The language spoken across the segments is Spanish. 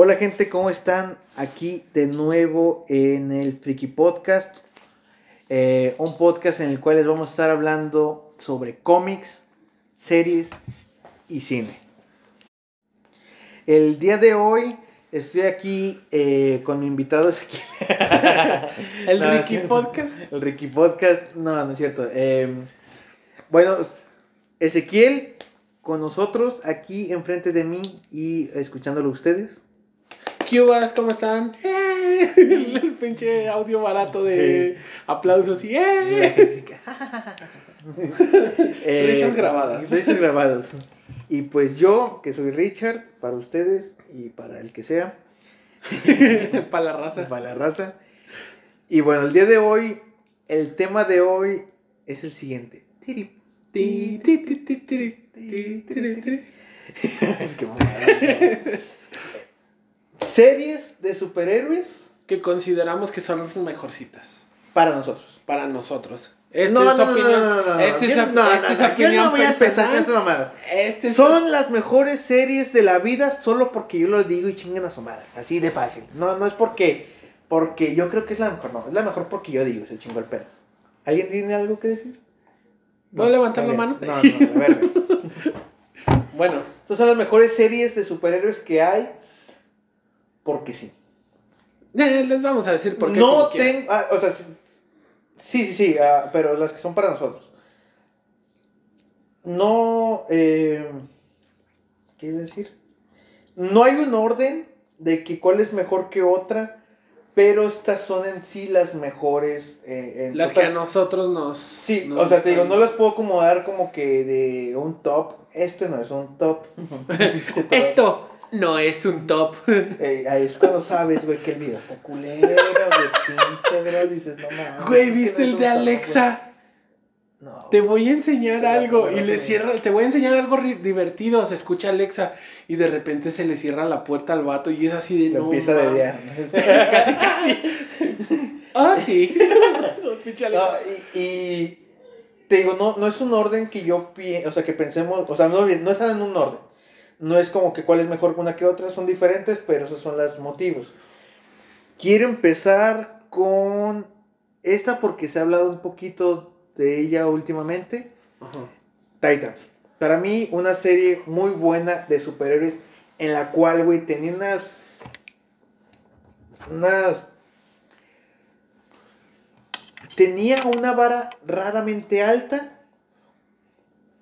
Hola gente, ¿cómo están? Aquí de nuevo en el Friki Podcast. Eh, un podcast en el cual les vamos a estar hablando sobre cómics, series y cine. El día de hoy estoy aquí eh, con mi invitado Ezequiel. ¿El No, Ricky. Podcast? El Ricky Podcast, no, no es cierto. Eh, bueno, Ezequiel con nosotros aquí enfrente de mí y escuchándolo a ustedes. ¿Qué hubas? ¿Cómo están? ¡Eh! El pinche audio barato de aplausos y ¡eh! Eh, Risas grabadas. Risas grabadas. Y pues yo, que soy Richard, para ustedes y para el que sea, Para la raza. para la raza. Y bueno, el día de hoy, el tema de hoy es el siguiente. Tiri. Ti, ti, ti, ti, tiri, ti, tiri, tiri. Qué mamada. Series de superhéroes Que consideramos que son mejorcitas para nosotros. para nosotros. Esta no, es no, no, opinión. no, no, no, no. Esta es, no, voy a empezar con esas mamadas. Este es Son las mejores series de la vida solo porque yo lo digo y chingan a su madre. Así de fácil. No, no es porque, porque yo creo que es la mejor, no. Es la mejor porque yo digo, es el chingo el pedo. ¿Alguien tiene algo que decir? ¿Puedo levantar la mano? No, no, a ver. Bueno, Estas son las mejores series de superhéroes que hay porque sí. eh, les vamos a decir por qué. no tengo, ah, o sea, sí, sí, sí, ah, pero las que son para nosotros. No, eh, ¿qué iba a decir? No hay un orden de que cuál es mejor que otra, pero estas son en sí las mejores. eh, en Las que a nosotros nos. Sí, nos o sea, te digo, no las puedo acomodar como que de un top. Esto no es un top. Esto no es un top. Eh, ahí es cuando sabes, güey, que el video está culero, güey, pinche, bro, dices, no mames. Güey, ¿viste el de Alexa? No. Te voy a enseñar algo y le cierra, te voy a enseñar algo divertido, se escucha Alexa y de repente se le cierra la puerta al vato y es así de Lo no. empieza a ma". dediar. casi casi. Ah, sí. No, y, y te digo, no, no es un orden que yo o sea, que pensemos, o sea, no, no están en un orden. No es como que cuál es mejor que una que otra, son diferentes, pero esos son los motivos. Quiero empezar con esta porque se ha hablado un poquito de ella últimamente. Ajá. Titans. Para mí, una serie muy buena de superhéroes en la cual, güey, tenía unas. Unas. Tenía una vara raramente alta,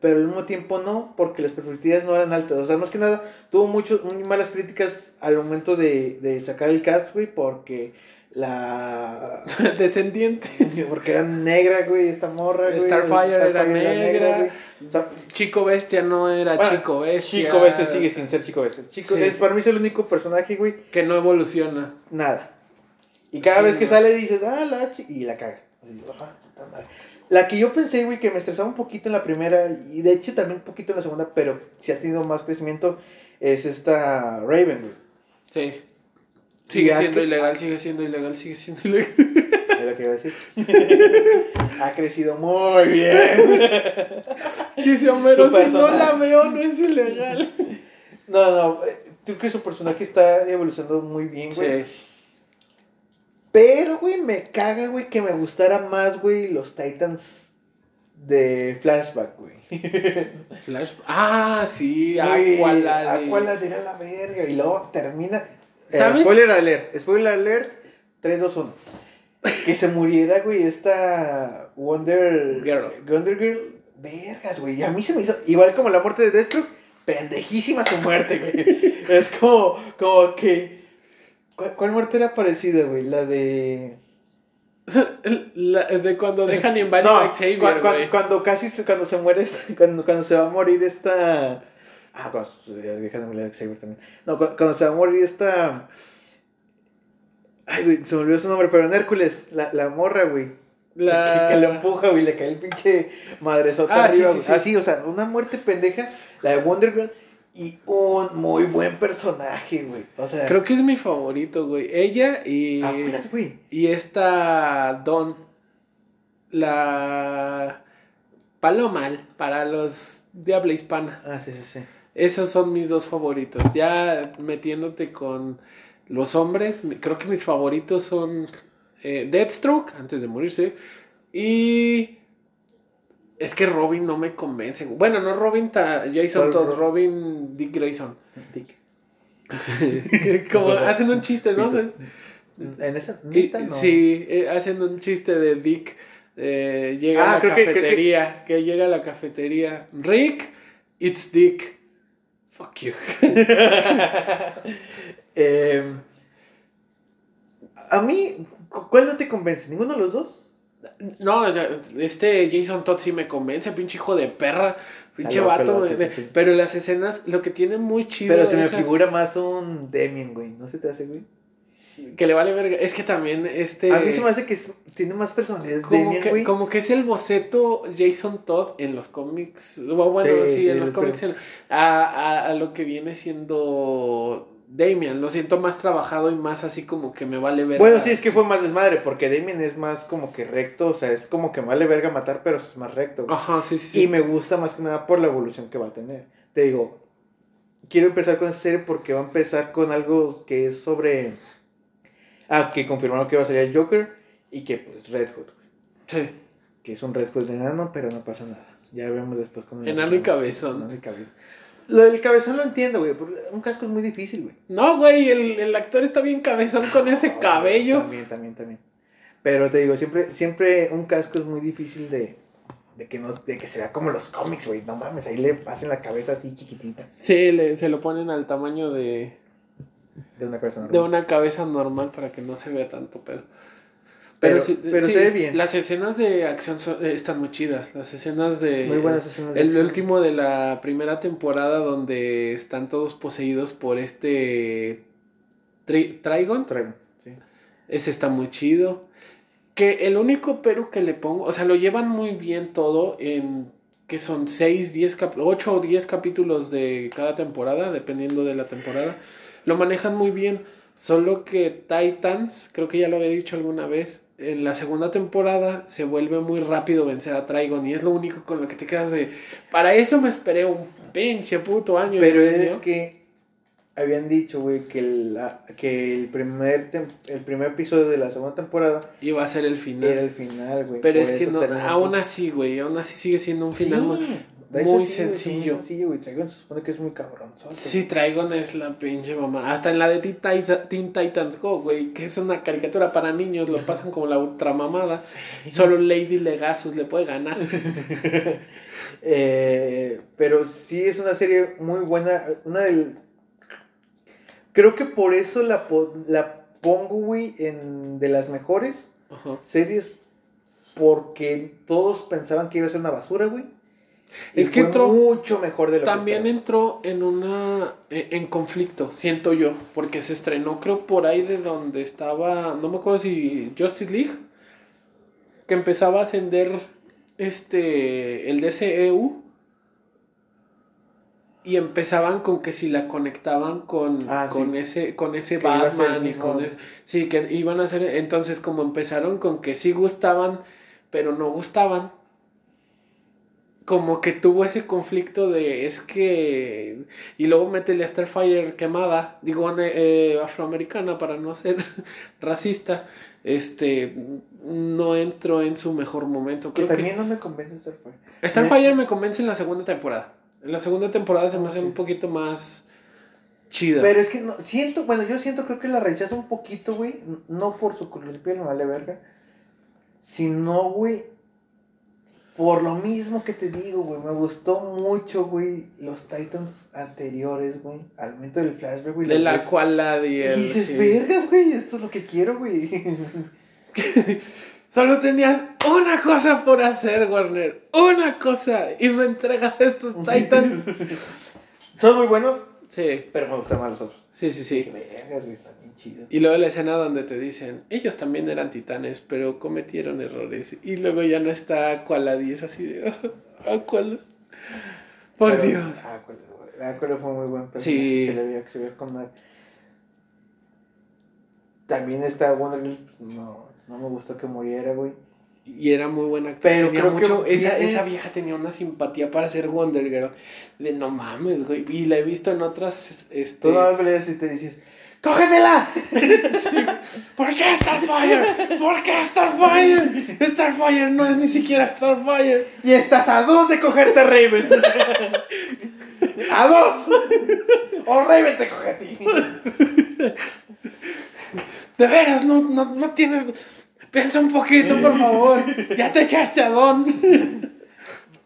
pero al mismo tiempo no, porque las perspectivas no eran altas. O sea, más que nada, tuvo muchos, muy malas críticas al momento de, de sacar el cast, güey, porque la. Descendiente. Porque era negra, güey, esta morra, güey. Starfire era negra. güey. O sea, Chico Bestia no era Bueno, Chico Bestia. Chico Bestia sigue sin ser Chico Bestia. Chico, Sí. es, para mí es el único personaje, güey, Que no evoluciona. nada. Y cada Sí, vez que no. sale dices, ah, la chi-", y la caga. Así, "Ah, puta madre". La que yo pensé, güey, que me estresaba un poquito en la primera, y de hecho también un poquito en la segunda, pero sí ha tenido más crecimiento, es esta Raven, güey. Sí. Sigue siendo que- ilegal, sigue siendo ilegal, sigue siendo ilegal. Es lo que iba a decir. ha crecido muy bien. Dice Homero, si no la veo, no es ilegal. No, no, eh, creo que su personaje está evolucionando muy bien, güey. Sí. Pero, güey, me caga, güey, que me gustara más, güey, los Titans de Flashback, güey. Flash. Ah, sí, Aqualad. Aqualad era la verga. Y luego termina. eh, ¿Sabes? spoiler alert. Spoiler alert. 3, 2, 1. Que se muriera, güey, esta Wonder Girl. Wonder Girl. Vergas, güey. Y a mí se me hizo. Igual como la muerte de Destro. Pendejísima su muerte, güey. es como, como que. ¿Cuál, cuál muerte era parecida, güey? La de. La- de cuando dejan Barry No, Xavier, cua- cua- güey. cuando casi se, cuando se muere, cuando, cuando se va a morir esta... Ah, cuando ya déjame leer Xavier también. No, cu- cuando se va a morir esta... Ay, güey, se me olvidó su nombre, pero en Hércules, la, la morra, güey. La- Que, que lo empuja, güey, le cae el pinche madresota Ah, sí, arriba, sí, güey. sí. Así, o sea, una muerte pendeja, la de Wonder Girl, y un muy buen personaje, güey. O sea, Creo que es mi favorito, güey. Ella y. Güey. Y esta Don. La. Palomal para los de habla hispana. Ah, sí, sí, sí. Esos son mis dos favoritos. Ya metiéndote con los hombres, creo que mis favoritos son eh, Deathstroke, antes de morirse, y... Es que Robin no me convence. Bueno, no Robin, ta- Jason ¿Cuál Todd, Ro- Robin Dick Grayson. Dick. Como hacen un chiste, ¿no? En esa lista no. Sí, eh, hacen un chiste de Dick. eh, llega Ah, a la creo que- que- cafetería. Que, llega a la cafetería. Rick, it's Dick. Fuck you. Eh, a mí, cu- ¿cuál no te convence? ¿Ninguno de los dos? No, este Jason Todd sí me convence, pinche hijo de perra. Pinche el vato. vato, de- sí. Pero las escenas, lo que tiene muy chido. Pero se me esa- figura más un Demian, güey. ¿No se te hace, güey? Que le vale verga. Es que también este. A mí se me hace que es- tiene más personalidad Como Demian, que, güey. como que es el boceto Jason Todd en los cómics. Bueno, bueno, Sí, sí, sí, en los cómics. en- a, a- a lo que viene siendo Damian. Lo siento más trabajado y más así como que me vale ver. Bueno, sí, es que fue más desmadre, porque Demian es más como que recto, o sea, es como que vale verga matar, pero es más recto. güey. Ajá, sí, sí. sí. Y me gusta más que nada por la evolución que va a tener. Te digo, quiero empezar con esta serie porque va a empezar con algo que es sobre... Ah, que confirmaron que va a salir el Joker y que pues Red Hood, güey. Sí. que es un Red Hood de enano, pero no pasa nada. Ya vemos después cómo... Enano y cabezón. Enano y cabezón. Lo del cabezón lo entiendo, güey, un casco es muy difícil, güey. No, güey, el, el actor está bien cabezón con ese cabello. También, también, también. Pero te digo, siempre, siempre un casco es muy difícil de, de, que, no, de que se vea como los cómics, güey. No mames, ahí le hacen la cabeza así chiquitita Sí, le- se lo ponen al tamaño de, de una cabeza normal. de una cabeza normal para que no se vea tanto pedo. Pero- sí, pero sí, se ve bien. Las escenas de acción son- eh, están muy chidas. Las escenas de. Muy buenas escenas de El acción. último de la primera temporada donde están todos poseídos por este. Tri- Trigon. Traigo, sí. Ese está muy chido. Que el único pero que le pongo. O sea, lo llevan muy bien todo en. Que son 6, 10, 8 o 10 capítulos de cada temporada, dependiendo de la temporada. Lo manejan muy bien. Solo que Titans, creo que ya lo había dicho alguna vez, en la segunda temporada se vuelve muy rápido vencer a Trigon y es lo único con lo que te quedas de... Para eso me esperé un pinche puto año. Pero medio". es que habían dicho, güey, que, la, que el, primer tem- el primer episodio de la segunda temporada Iba a ser el final. era el final, güey. Pero es que no, aún así. güey, aún así sigue siendo un final Sí. De hecho, muy sí, sencillo. Muy sencillo, güey. Trigon se supone que es muy cabrón. Sí, Trigon es la pinche mamá. Hasta en la de Teen Titans, Go, güey, que es una caricatura para niños, lo pasan como la ultra mamada. Solo Lady Legasus le puede ganar. Eh, pero sí es una serie muy buena. Una del. Creo que por eso la, po- la pongo, güey, en de las mejores Ajá. series. Porque todos pensaban que iba a ser una basura, güey. Y Es que fue entró- mucho mejor de lo También que entró en una en en conflicto, siento yo, porque se estrenó creo por ahí de donde estaba, no me acuerdo si Justice League, que empezaba a ascender este el DCEU y empezaban con que si la conectaban con, Ah, con sí. ese con ese Que Batman y con ese, sí que iban a hacer entonces como empezaron con que sí gustaban pero no gustaban como que tuvo ese conflicto de es que y luego métele a Starfire quemada digo eh, afroamericana para no ser racista este no entró en su mejor momento creo que también no me convence Starfire. Starfire me convence en la segunda temporada en la segunda temporada se me Oh, hace sí. un poquito más chida Pero es que no, siento, bueno, yo siento, creo que la rechazo un poquito, güey. No por su color de piel, me vale verga. Sino, güey, por lo mismo que te digo, güey. Me gustó mucho, güey, los Titans anteriores, güey. Al momento del flashback, güey. de la cual la Y dieron, dices, sí. vergas, güey, esto es lo que quiero, güey. Solo tenías una cosa por hacer, Warner. Una cosa. Y me entregas estos Titans. Son muy buenos, Sí, pero me gustan más los otros. sí, sí, sí. Vergas, güey, están Y luego la escena donde te dicen, ellos también eran titanes, pero cometieron errores. Y luego ya no está Aqualad y es así de, Aqualad. Por Pero- Dios. Cuál, ah, fue muy buen personaje, Sí. Se le veía que se veía con madre. También está Wonder Girl, no, no me gustó que muriera, güey. Y era muy buena actriz. Pero Tenía creo mucho- que esa, esa vieja tenía una simpatía para ser Wonder Girl. De no mames, güey. Y la he visto en otras. Este... Tú no y te dices, ¡cógetela! Sí. ¿Por qué Starfire? ¿Por qué Starfire? Starfire no es ni siquiera Starfire. Y estás a dos de cogerte a Raven. ¡A dos! O Raven te coge a ti. De veras, no, no, no tienes. Piensa un poquito, por favor. Ya te echaste a Don.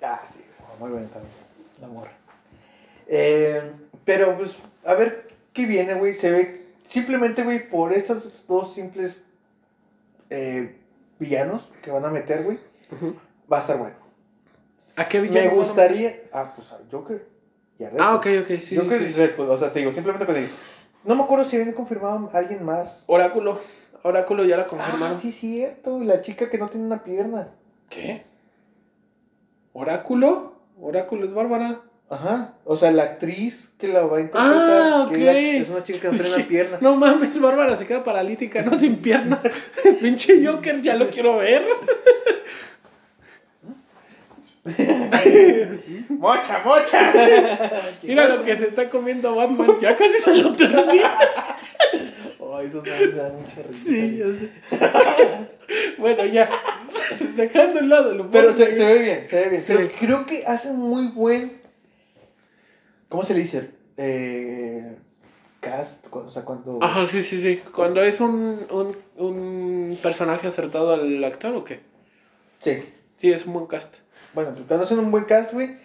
Ah, sí, muy buena también. La morra. Eh, pero, pues, a ver qué viene, güey. Se ve simplemente, güey, por estas dos simples eh, villanos que van a meter, güey. Va a estar bueno. ¿A qué Me villano a gustaría. Ah, pues a Joker. Y a Red Ah, ok, ok, sí, sí, Joker sí, y sí. Red Hood, O sea, te digo, simplemente con digo. No me acuerdo si habían confirmado a alguien más. Oráculo. Oráculo ya la Ah, confirmaron. sí, cierto. y La chica que no tiene una pierna. ¿Qué? ¿Oráculo? Oráculo es Bárbara. Ajá. O sea, la actriz que la va a interpretar. Ah, que es la una chica que no tiene una pierna. No mames, Bárbara se queda paralítica, no sin piernas. Pinche Joker, ya lo quiero ver. ¡Mocha, mocha! Mira lo que se está comiendo Batman. Ya casi se lo termina. Ay, eso me da mucha risa. Sí, ya sé. bueno, ya. Dejando el lado lo Pero se, se ve bien, se ve bien. Sí. Creo, creo que hace muy buen. ¿Cómo se le dice? Eh, cast. O sea, cuando. Ajá, sí, sí, sí. Cuando es un, un, un personaje acertado al actor o qué? Sí. Sí, es un buen cast. Bueno, pues cuando hacen un buen cast, güey.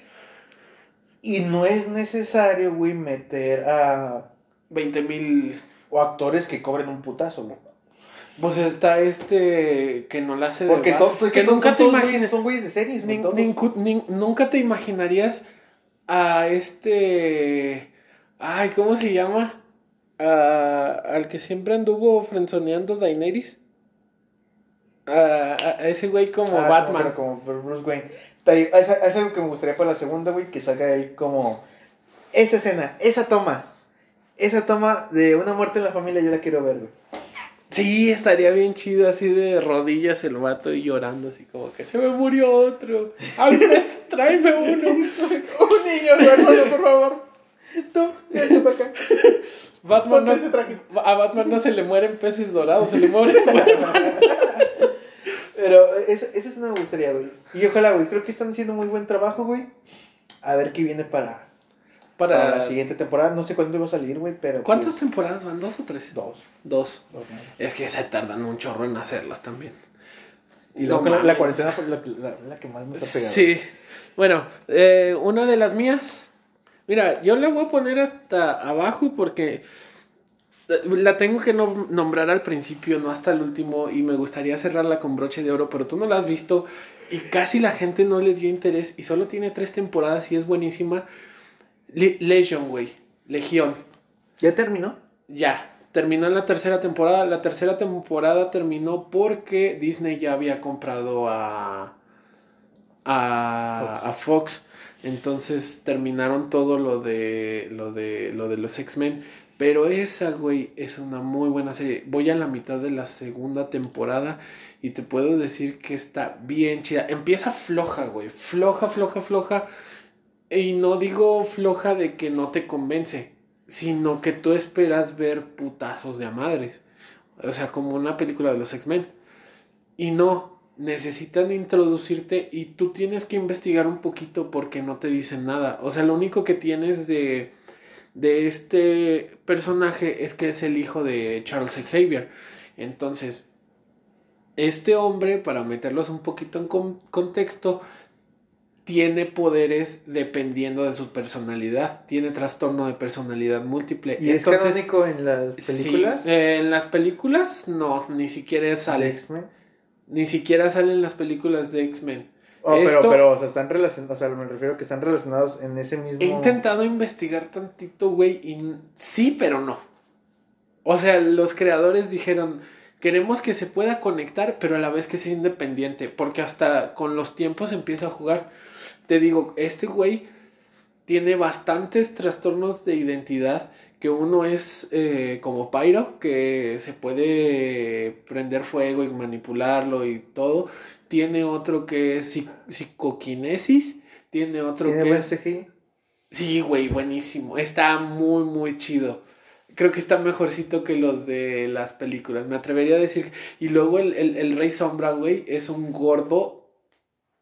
Y no es necesario, güey, meter a. 20 mil. O actores que cobren un putazo, güey. Pues está este que no la hace de Porque Bat- to- porque que nunca te imaginas. son güeyes de series. Nin- ninku- nin- nunca te imaginarías a este. Ay, ¿cómo se llama? A- al que siempre anduvo frenzoneando Daenerys. A, a- ese güey como Ah, Batman. como Bruce Wayne. Es, es algo que me gustaría para la segunda, güey, que salga él como. Esa escena, esa toma. Esa toma de una muerte en la familia, yo la quiero ver, güey. Sí, estaría bien chido así de rodillas el vato y llorando así como que se me murió otro. Alfred, tráeme uno. Un niño, hermano, por favor. Tú, vete para acá. Batman Ponte ese no, traje. a Batman no se le mueren peces dorados, se le mueren Pero eso, eso sí no me gustaría, güey. Y ojalá, güey. Creo que están haciendo muy buen trabajo, güey. A ver qué viene para, para, para... la siguiente temporada. No sé cuándo iba a salir, güey, pero. ¿Cuántas pues, temporadas van? ¿Dos o tres? Dos. Dos. Es que se tardan un chorro en hacerlas también. Y No luego la, la cuarentena fue la, la- la que más nos ha pegado. Sí. Bueno, eh, una de las mías. Mira, yo le voy a poner hasta abajo porque eh, la tengo que nom- nombrar al principio, no hasta el último. Y me gustaría cerrarla con broche de oro, pero tú no la has visto y casi la gente no le dio interés y solo tiene tres temporadas y es buenísima. Le- Legion, güey. Legión. ¿Ya terminó? Ya, terminó en la tercera temporada. La tercera temporada terminó porque Disney ya había comprado a, a, a Fox. Entonces terminaron todo lo de, lo de, lo de los X-Men. Pero esa, güey, es una muy buena serie. Voy a la mitad de la segunda temporada y te puedo decir que está bien chida. Empieza floja, güey. Floja, floja, floja. Y no digo floja de que no te convence, sino que tú esperas ver putazos de a madres. O sea, como una película de los X-Men. Y no, necesitan introducirte y tú tienes que investigar un poquito porque no te dicen nada. O sea, lo único que tienes de, de este personaje es que es el hijo de Charles Xavier. Entonces, este hombre, para meterlos un poquito en con- contexto, tiene poderes dependiendo de su personalidad. Tiene trastorno de personalidad múltiple. ¿Y es canónico en las sí, películas? eh, en las películas no, ni siquiera sale. X-Men? Ni siquiera salen las películas de X-Men. Oh, Esto- pero, pero, o sea, están relacionados, o sea, me refiero que están relacionados en ese mismo... He intentado investigar tantito, güey, y sí, pero no. O sea, los creadores dijeron, queremos que se pueda conectar, pero a la vez que sea independiente, porque hasta con los tiempos empieza a jugar. Te digo, este güey tiene bastantes trastornos de identidad, que uno es eh, como Pyro, que se puede prender fuego y manipularlo y todo. tiene otro que es psi- psicoquinesis, tiene otro ¿Tiene que es... Sí, güey, buenísimo. Está muy, muy chido. Creo que está mejorcito que los de las películas. Me atrevería a decir. Y luego el, el, el Rey Sombra, güey, es un gordo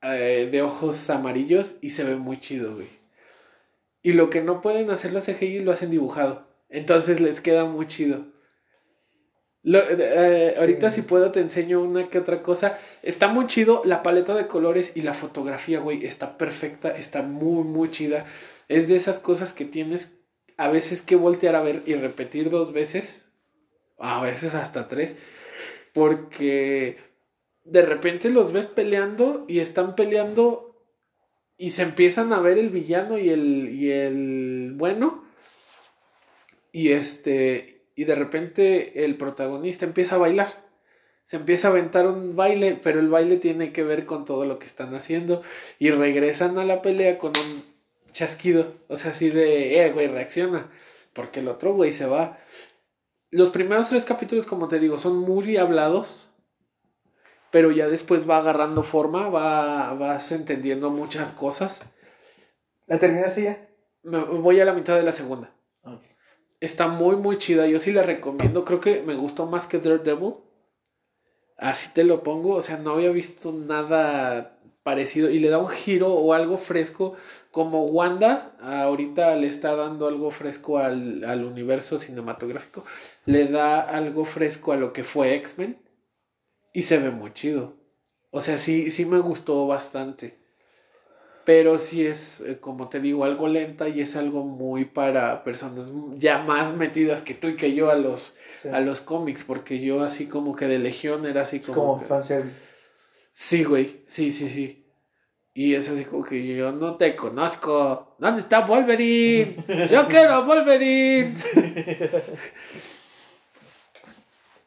eh, de ojos amarillos y se ve muy chido, güey. Y lo que no pueden hacer los CGI lo hacen dibujado. Entonces les queda muy chido. Lo- eh, ahorita Sí. si puedo te enseño una que otra cosa. Está muy chido la paleta de colores y la fotografía, güey. Está perfecta, está muy, muy chida. Es de esas cosas que tienes a veces que voltear a ver y repetir dos veces. A veces hasta tres. Porque de repente los ves peleando y están peleando y se empiezan a ver el villano y el, y el bueno. Y este, y de repente el protagonista empieza a bailar. Se empieza a aventar un baile, pero el baile tiene que ver con todo lo que están haciendo. Y regresan a la pelea con un chasquido. O sea, así de, eh, güey, reacciona. Porque el otro güey se va. Los primeros tres capítulos, como te digo, son muy hablados. Pero ya después va agarrando forma, va, vas entendiendo muchas cosas. ¿La terminaste ya? Me voy a la mitad de la segunda. Está muy, muy chida. Yo sí la recomiendo. Creo que me gustó más que Daredevil. Así te lo pongo. O sea, no había visto nada parecido. Y le da un giro o algo fresco. Como Wanda ahorita le está dando algo fresco al, al universo cinematográfico. Le da algo fresco a lo que fue X-Men. Y se ve muy chido. O sea, sí, sí me gustó bastante. Pero sí es, eh, como te digo, algo lenta y es algo muy para personas ya más metidas que tú y que yo a los, Sí. a los cómics, porque yo así como que de Legión era así Es como... como que-. Sí, güey, sí, sí, sí. Y es así como que yo no te conozco. ¿Dónde está Wolverine? Yo quiero a Wolverine.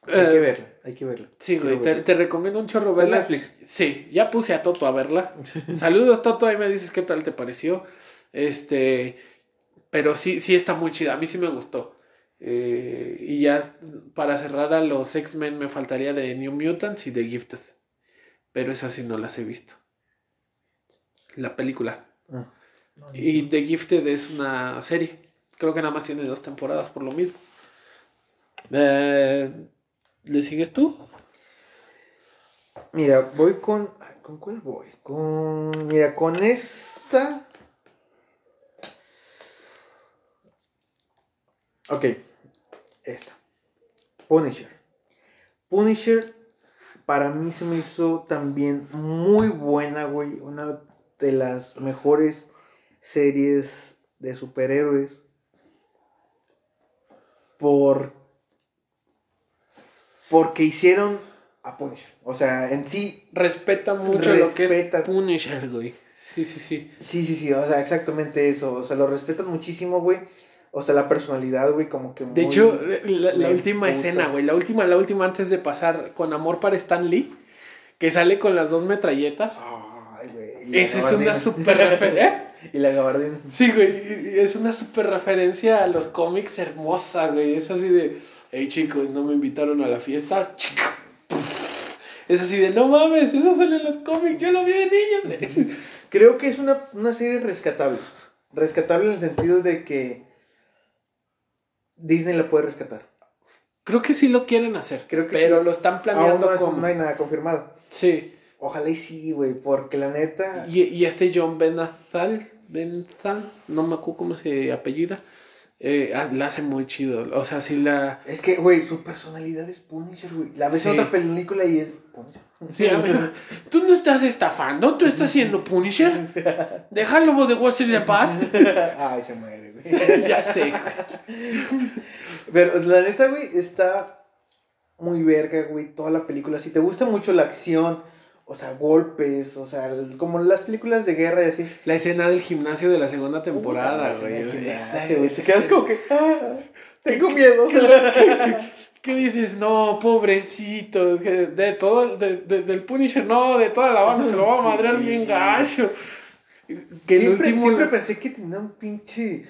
Hay que Eh, verla, hay que verla. Sí, güey, te, recomiendo un chorro verla. Netflix. Sí, ya puse a Toto a verla. Saludos, Toto, ahí me dices qué tal te pareció. Este, pero sí, sí está muy chida, a mí sí me gustó. Eh, y ya para cerrar a los X-Men me faltaría de New Mutants y de Gifted. Pero esas sí no las he visto. La película. Ah, no, Y The Gifted es una serie. Creo que nada más tiene dos temporadas por lo mismo. Eh, ¿Le sigues tú? Mira, voy con. ¿Con cuál voy? Con. Mira, con esta. Ok. Esta. Punisher. Punisher. Para mí se me hizo también muy buena, güey. Una de las mejores series de superhéroes. Por. Porque hicieron a Punisher. O sea, en sí Respeta mucho lo que es Respeta. Punisher, güey. Sí, sí, sí. Sí, sí, sí, o sea, exactamente eso. O sea, lo respetan muchísimo, güey. O sea, la personalidad, güey, como que De muy- hecho, la, última escena, güey, la última, la última antes de pasar con amor para Stan Lee, que sale con las dos metralletas. Ay, güey. Esa es una super referencia. Y la gabardina. Sí, güey, es una super referencia a los cómics hermosa, güey. Es así de, hey chicos, no me invitaron a la fiesta. Es así de, no mames, eso sale en los cómics, yo lo vi de niño. Creo que es una, una serie rescatable. Rescatable en el sentido de que Disney la puede rescatar. Creo que sí lo quieren hacer, Creo que pero sí. lo están Aún planeando no, como... no hay nada confirmado. Sí. Ojalá y sí, güey, porque la neta... Y, y este John Benathal, Benthal, no me acuerdo cómo se apellida, eh, ah, la hace muy chido. O sea, sí la. Es que, güey, su personalidad es Punisher, güey. La ves en otra película y es Punisher. Sí, a ver, tú no estás estafando, tú estás siendo Punisher. Déjalo de Wall Street de paz. Ay, se muere, güey. ya sé. Pero la neta, güey, está muy verga, güey, toda la película. Si te gusta mucho la acción, o sea, golpes, o sea, el- como las películas de guerra y así. La escena del gimnasio de la segunda temporada, güey. esa güey, Te quedas como que, ah, tengo miedo. ¿Qué dices? No, pobrecito. De todo, de- de- del Punisher, no, de toda la banda se lo va a madrear Sí. bien gacho. Que el siempre, último. siempre pensé que tenía un pinche.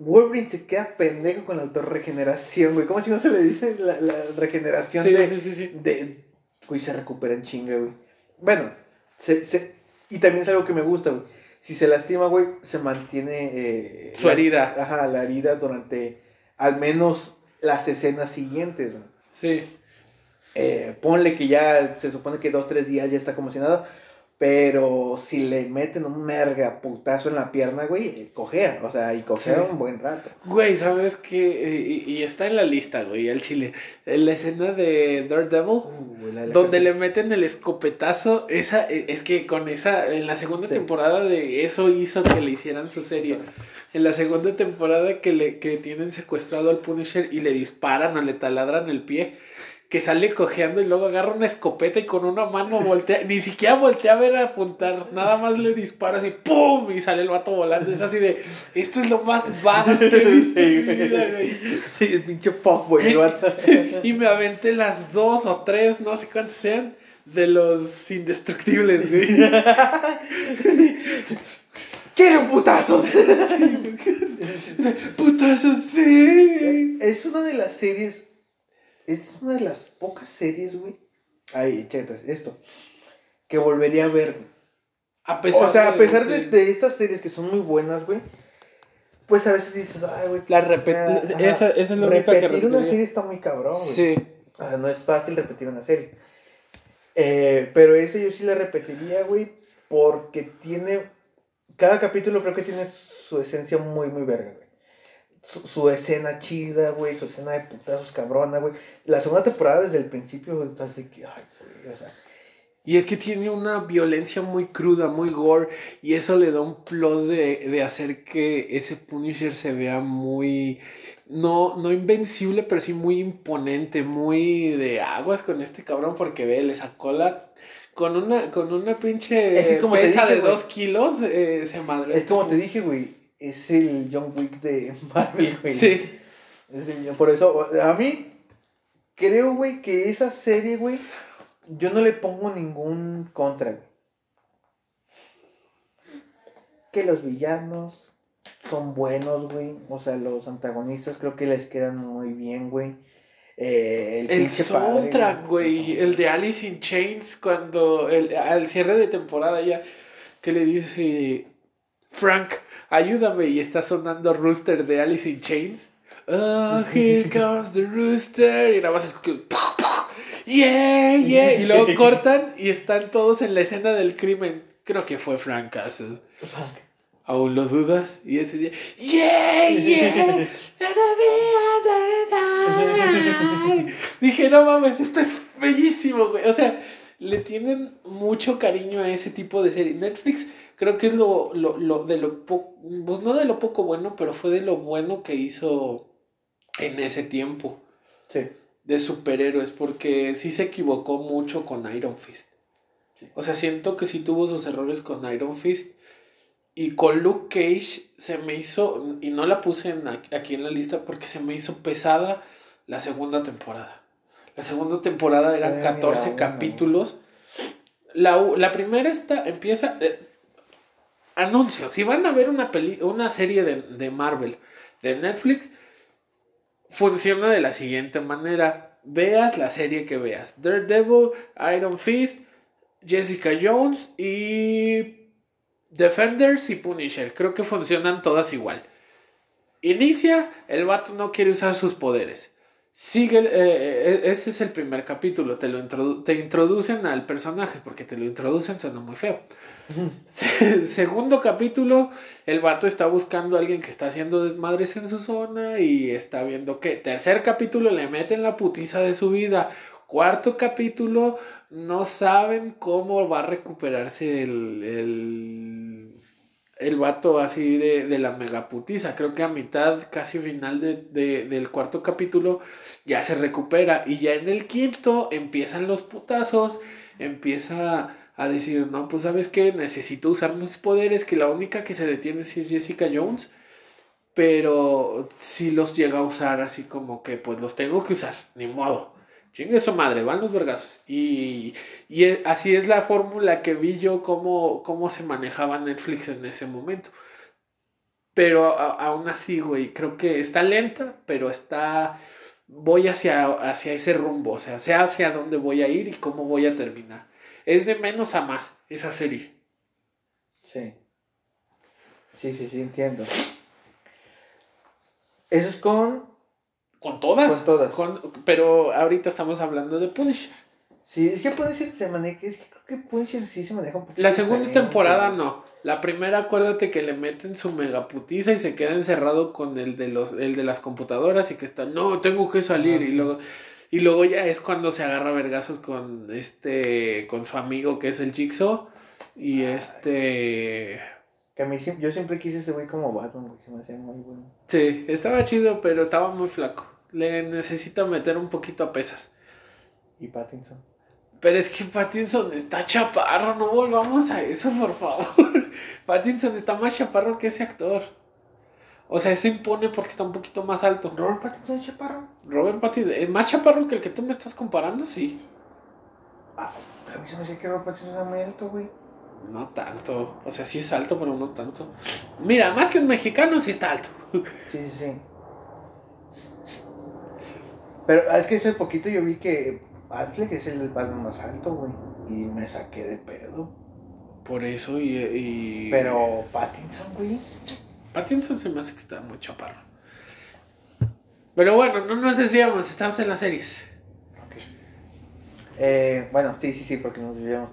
Wolverine se queda pendejo con la autorregeneración, güey. ¿Cómo si no se le dice la, la regeneración Sí, de, sí, sí, sí. de. Güey, se recupera en chinga, güey. Bueno, Se, se, y también es algo que me gusta, güey. Si se lastima, güey, se mantiene... Eh, Su la- herida. Ajá, la herida durante al menos las escenas siguientes, güey. Sí. Eh, ponle que ya se supone que dos, tres días ya está como si nada. Pero si le meten un merga putazo en la pierna, güey, eh, cojea. O sea, y cojea Sí. un buen rato. Güey, ¿sabes qué? Y, y está en la lista, güey, el chile. En la escena de Daredevil, Uh, la- donde le meten el escopetazo, esa, eh, es que con esa, en la segunda Sí. temporada de eso hizo que le hicieran su serie. En la segunda temporada que le que tienen secuestrado al Punisher y le disparan o le taladran el pie, que sale cojeando y luego agarra una escopeta y con una mano voltea, ni siquiera voltea a ver a apuntar, nada más le dispara así, ¡pum! y sale el vato volando. Es así de, esto es lo más badass que he visto en mi vida, güey. Sí, el pinche el vato. Y me aventé las dos o tres, no sé cuántas sean, de los indestructibles, güey. ¡Quiero putazos! Putazos, sí. Es una de las series. Es una de las pocas series, güey. Ay, chetas, esto. Que volvería a ver. güey. A pesar o sea, a de- pesar de, sí. de estas series que son muy buenas, güey. Pues a veces dices, ay, güey. La repet- ah, esa- es la única que Repetir una serie está muy cabrón, güey. Sí. No es fácil repetir una serie. Eh, pero ese yo sí la repetiría, güey, porque tiene. Cada capítulo creo que tiene su esencia muy, muy verga, güey. Su, su escena chida, güey, su escena de putazos cabrona, güey. La segunda temporada desde el principio está así que, ay, güey, o sea. Y es que tiene una violencia muy cruda, muy gore, y eso le da un plus de, de hacer que ese Punisher se vea muy, no, no invencible, pero sí muy imponente, muy de aguas con este cabrón, porque ve, le sacó la... Con una, con una pinche Es que como pesa dije, de dos kilos, eh, se madre. Es como te dije, güey, es el John Wick de Marvel, güey. Sí. Es el- por eso, a mí, creo, güey, que esa serie, güey, yo no le pongo ningún contra, güey. Que los villanos son buenos, güey. O sea, los antagonistas creo que les quedan muy bien, güey. Eh, El soundtrack, güey, el de Alice in Chains, cuando el, al cierre de temporada ya, que le dice, Frank, ayúdame, y está sonando Rooster de Alice in Chains. Oh, here comes the rooster. Y nada más es que, yeah, yeah. Y luego cortan y están todos en la escena del crimen. Creo que fue Frank Castle. ¿Aún lo dudas? Y ese día, yeah, yeah. Dije, no mames, esto es bellísimo, güey. O sea, le tienen mucho cariño a ese tipo de serie. Netflix creo que es lo, lo, lo de lo poco, pues no de lo poco bueno, pero fue de lo bueno que hizo en ese tiempo Sí. de superhéroes, porque sí se equivocó mucho con Iron Fist. Sí. O sea, siento que sí tuvo sus errores con Iron Fist. Y con Luke Cage se me hizo, y no la puse en aquí en la lista porque se me hizo pesada la segunda temporada. La segunda temporada eran Eh, 14 mira, bueno. capítulos. La, la primera está, empieza... eh, anuncio, si van a ver una, peli, una serie de, de Marvel de Netflix, funciona de la siguiente manera. Veas la serie que veas. Daredevil, Iron Fist, Jessica Jones y Defenders y Punisher. Creo que funcionan todas igual. Inicia, el vato no quiere usar sus poderes. Sigue, eh, eh, ese es el primer capítulo. Te, lo introdu- te introducen al personaje, porque te lo introducen, suena muy feo. Se- Segundo capítulo, el vato está buscando a alguien que está haciendo desmadres en su zona y está viendo que. Tercer capítulo, le meten la putiza de su vida. Cuarto capítulo, no saben cómo va a recuperarse el, el, el vato así de, de la megaputiza. Creo que a mitad, casi final de, de- del cuarto capítulo, ya se recupera. Y ya en el quinto empiezan los putazos, empieza a decir, no, pues sabes que necesito usar mis poderes, que la única que se detiene es Jessica Jones. Pero si los llega a usar así como que pues los tengo que usar, ni modo. Chingue su madre, van los vergazos. Y, y e- así es la fórmula que vi yo cómo, cómo se manejaba Netflix en ese momento. Pero aún así, güey, creo que está lenta, pero está... Voy hacia, hacia ese rumbo, o sea, sé hacia dónde voy a ir y cómo voy a terminar. es de menos a más esa serie. Sí. Sí, sí, sí, entiendo. Eso es con. Con todas. Con todas. Con- pero ahorita estamos hablando de Punisher. Sí, es que Punisher se maneja. Es que creo que Punisher sí se maneja un poquito. La segunda temporada no. La primera, acuérdate que le meten su megaputiza y se queda encerrado con el de los, el de las computadoras y que está, no, tengo que salir. Ah, y luego, y luego ya es cuando se agarra vergazos con este, con su amigo que es el Jigsaw. Y este. Que a mí yo siempre quise ese güey como Batman, güey. Se me hacía muy bueno. Sí, estaba chido, pero estaba muy flaco. Le necesita meter un poquito a pesas. Y Pattinson. Pero es que Pattinson está chaparro, no volvamos a eso, por favor. Pattinson está más chaparro que ese actor. O sea, se impone porque está un poquito más alto. Robert Pattinson es chaparro. Robert Pattinson, ¿es más chaparro que el que tú me estás comparando? Sí. Ah, a mí se me hacía que Robert Pattinson era muy alto, güey. No tanto. O sea, sí es alto, pero no tanto. Mira, más que un mexicano, sí está alto. Sí, sí, sí. Pero ah, es que hace poquito yo vi que Affleck es el Batman más alto, güey. Y me saqué de pedo. Por eso y... y- Pero Pattinson, güey. Pattinson se me hace que está muy chaparro. Pero bueno, no nos desviamos, estamos en las series. Ok. Eh, bueno, sí, sí, sí, porque nos desviamos.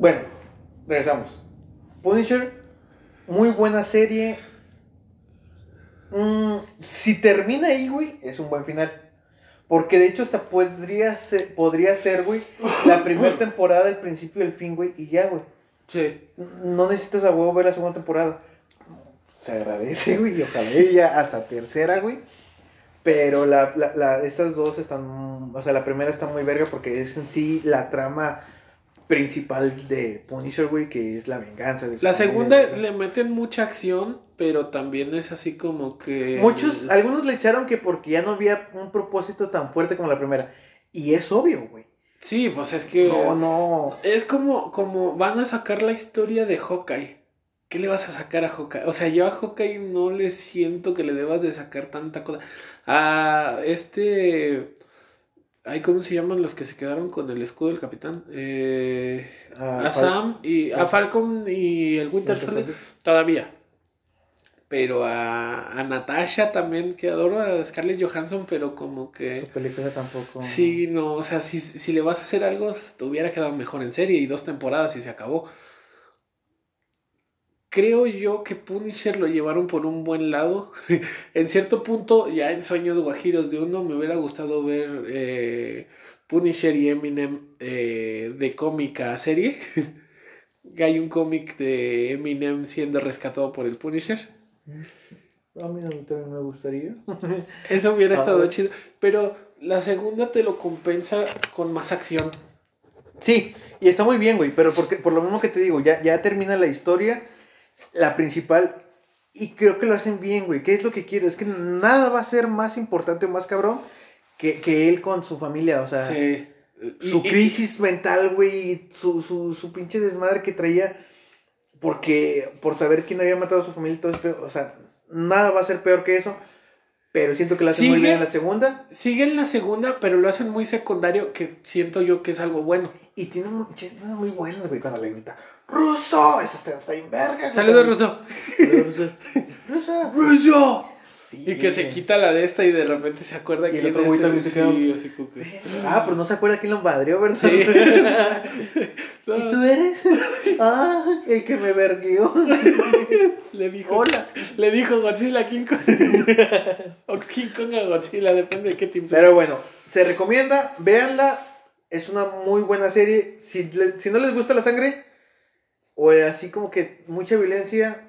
Bueno, regresamos. Punisher, muy buena serie. Mm, si termina ahí, güey, es un buen final. Porque de hecho hasta podría ser, podría ser, güey, la primera temporada, el principio y el fin, güey, y ya, güey. Sí. No necesitas a huevo ver la segunda temporada. Se agradece, güey, y ojalá ya hasta tercera, güey. Pero la, la, la, estas dos están, o sea, la primera está muy verga porque es en sí la trama principal de Punisher, güey, que es la venganza. De La segunda le meten mucha acción, pero también es así como que... Muchos, algunos le echaron que porque ya no había un propósito tan fuerte como la primera. Y es obvio, güey. Sí, pues es que... No, no. Es como, como van a sacar la historia de Hawkeye. ¿Qué le vas a sacar a Hawkeye? O sea, yo a Hawkeye no le siento que le debas de sacar tanta cosa. A este... Ay, ¿cómo se llaman los que se quedaron con el escudo del capitán? Eh, Ah, a Sam y a Falcon y el Winter Soldier todavía. Pero a, a Natasha también, que adoro a Scarlett Johansson, pero como que... Su película tampoco. Sí, no, o sea, si, si le vas a hacer algo, te hubiera quedado mejor en serie y dos temporadas y se acabó. Creo yo que Punisher lo llevaron por un buen lado. en cierto punto, ya en Sueños Guajiros de uno, me hubiera gustado ver eh, Punisher y Eminem eh, de cómica a serie. Hay un cómic de Eminem siendo rescatado por el Punisher. A mí también me gustaría. Eso hubiera estado chido. Pero la segunda te lo compensa con más acción. Sí, y está muy bien, güey, pero porque, por lo mismo que te digo, ya, ya termina la historia, la principal, y creo que lo hacen bien, güey. ¿Qué es lo que quiero? Es que nada va a ser más importante o más cabrón que, que él con su familia, o sea, Sí. Su y- crisis mental, güey, su, su, su pinche desmadre que traía, porque por saber quién había matado a su familia y todo eso, o sea, nada va a ser peor que eso, pero siento que lo hacen muy bien en la segunda, Sigue en la segunda, pero lo hacen muy secundario, que siento yo que es algo bueno. y tiene muchas muy buenos, güey, cuando le grita, ¡Ruso! Eso está, está bien verga. Saludos, Russo. Saludos, Ruso. ¡Ruso! ¡Russo! Sí, Y que se quita la de esta y de repente se acuerda Y el quién otro es güey también se Sí, así como que... Ah, pero no se acuerda quién lo madrió, ¿verdad? Sí. ¿Y tú eres? Ah, el que me verguió. Le dijo, Hola. le dijo Godzilla a King Kong. o King Kong a Godzilla, depende de qué team sea. Pero bueno, se recomienda, véanla. Es una muy buena serie. Si, le- si no les gusta la sangre, o así como que mucha violencia,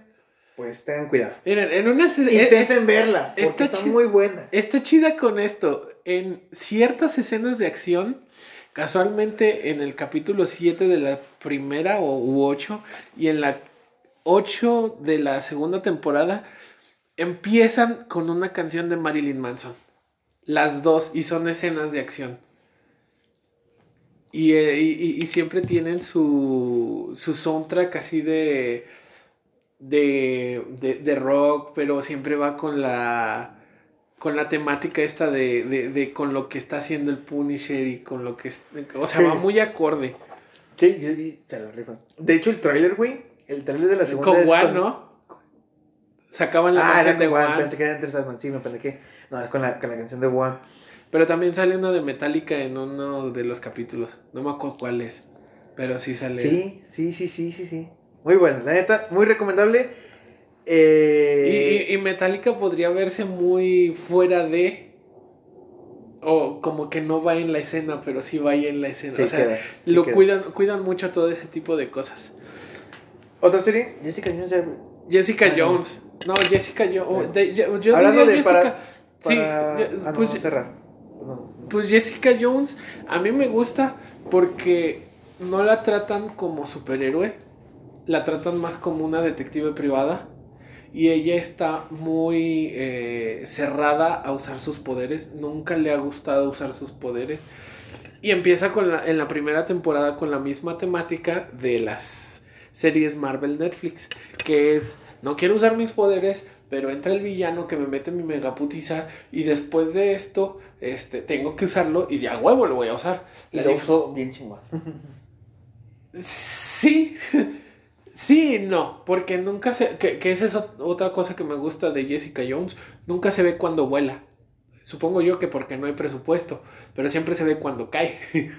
pues tengan cuidado. Miren, en una... eh, Intenten verla, porque está muy buena. Está chida con esto. En ciertas escenas de acción, casualmente en el capítulo 7 de la primera o u 8 y en la 8 de la segunda temporada, empiezan con una canción de Marilyn Manson. Las dos, y son escenas de acción. Y, eh, y- y- y siempre tienen su, su soundtrack así de, de, de, de rock, pero siempre va con la con la temática esta de, de, de con lo que está haciendo el Punisher y con lo que o sea, va muy acorde. Sí, y, y se la rifan. De hecho, el tráiler, güey, el tráiler de la segunda Con con- ¿no? Sacaban la Ah, canción era de con One, One. pensé que era entre Sandman, sí, me pendequé. No, es con la, con la canción de One. Pero también sale una de Metallica en uno de los capítulos. No me acuerdo cuál es. Pero sí sale. Sí, sí, sí, sí, sí, sí. Muy buena, la neta, muy recomendable. Eh, Y, y, y Metallica podría verse muy fuera de. O como que no va en la escena, pero sí va ahí en la escena. sí o sea, queda, sí lo queda. cuidan, cuidan mucho todo ese tipo de cosas. Otra serie, Jessica Jones. Jessica Ah. Jones. No, Jessica Jones. Bueno. yo Hablando de para- Jessica. sí, para- ya- ah, no, pues, cerrar. Pues Jessica Jones a mí me gusta porque no la tratan como superhéroe, la tratan más como una detective privada y ella está muy eh, cerrada a usar sus poderes, nunca le ha gustado usar sus poderes y empieza en la primera temporada con la misma temática de las series Marvel Netflix, que es no quiero usar mis poderes, pero entra el villano que me mete mi megaputiza y después de esto este, tengo que usarlo y de a huevo lo voy a usar. Y La lo uso bien chingón. Sí, sí, y no, porque nunca se, que, que esa es ot- otra cosa que me gusta de Jessica Jones, nunca se ve cuando vuela. Supongo yo que porque no hay presupuesto, pero siempre se ve cuando cae.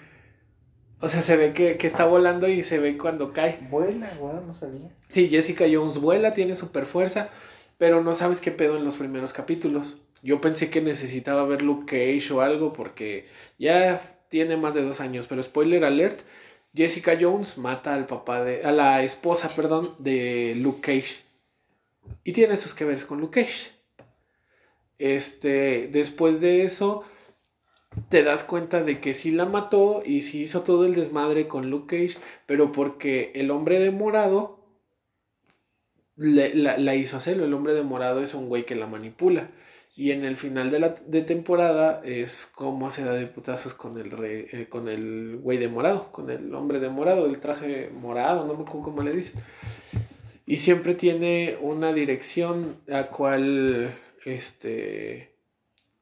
O sea, se ve que, que está volando y se ve cuando cae. Vuela, güey, no sabía. Sí, Jessica Jones vuela, tiene super fuerza, pero no sabes qué pedo en los primeros capítulos. Yo pensé que necesitaba ver Luke Cage o algo porque ya tiene más de dos años, pero spoiler alert, Jessica Jones mata al papá de, a la esposa, perdón, de Luke Cage. Y tiene sus que veres con Luke Cage. Este, después de eso, te das cuenta de que sí la mató y sí hizo todo el desmadre con Luke Cage, pero porque el hombre de morado le- la, hizo hacerlo. El hombre de morado es un güey que la manipula. Y en el final de la de temporada es como se da de putazos con el re- eh, con el güey de morado, con el hombre de morado, el traje morado, no me acuerdo cómo le dicen. Y siempre tiene una dirección a cual este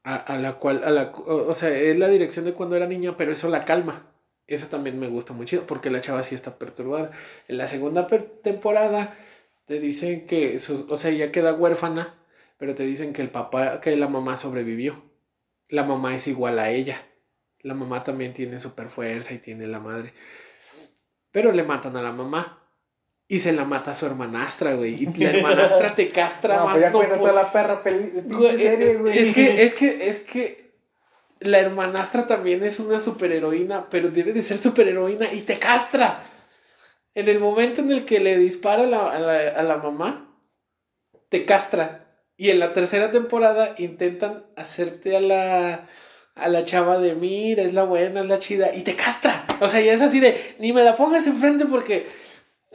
a, a la cual a la o sea, es la dirección de cuando era niña, pero eso la calma. Eso también me gusta mucho porque la chava sí está perturbada. En la segunda temporada te dicen que, su- o sea, ella queda huérfana, pero te dicen que el papá, que la mamá sobrevivió. La mamá es igual a ella. La mamá también tiene super fuerza y tiene la madre. Pero le matan a la mamá. Y se la mata a su hermanastra, güey. Y la hermanastra te castra No, más. pues ya no cuenta po- toda la perra peli, Güey, serie, güey. Es que, es que, es que la hermanastra también es una superheroína, pero debe de ser superheroína y te castra. En el momento en el que le dispara a la, mamá, te castra. Y en la tercera temporada intentan hacerte a la, a la chava de mira, es la buena, es la chida, y te castra. O sea, ya es así de, ni me la pongas enfrente porque,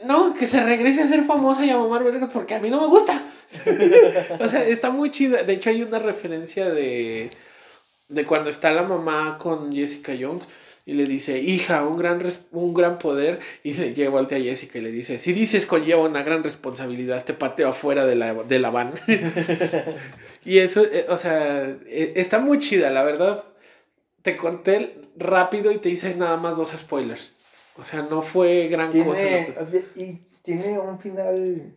no, que se regrese a ser famosa y a mamar vergas porque a mí no me gusta. o sea, está muy chida. De hecho, hay una referencia de, de cuando está la mamá con Jessica Jones y le dice, hija, un gran, un gran poder. Y le lleva a Jessica y le dice, si dices conlleva una gran responsabilidad, te pateo afuera de la, de la van. y eso, eh, o sea, eh, está muy chida, la verdad. Te conté rápido y te hice nada más dos spoilers. O sea, no fue gran cosa. que- y tiene un final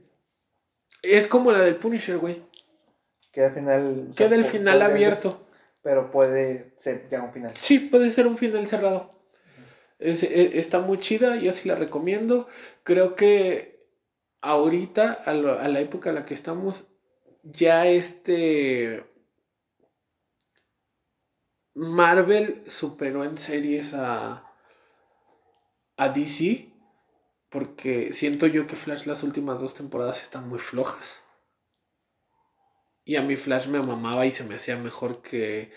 Es como la del Punisher, güey. que al final... o sea, Queda el po- final abierto. Pero puede ser ya un final. Sí, puede ser un final cerrado. E- está muy chida, yo sí la recomiendo. Creo que ahorita, a, lo- a la época en la que estamos, ya este Marvel superó en series a, a DC. Porque siento yo que Flash las últimas dos temporadas están muy flojas. Y a mí Flash me mamaba y se me hacía mejor que,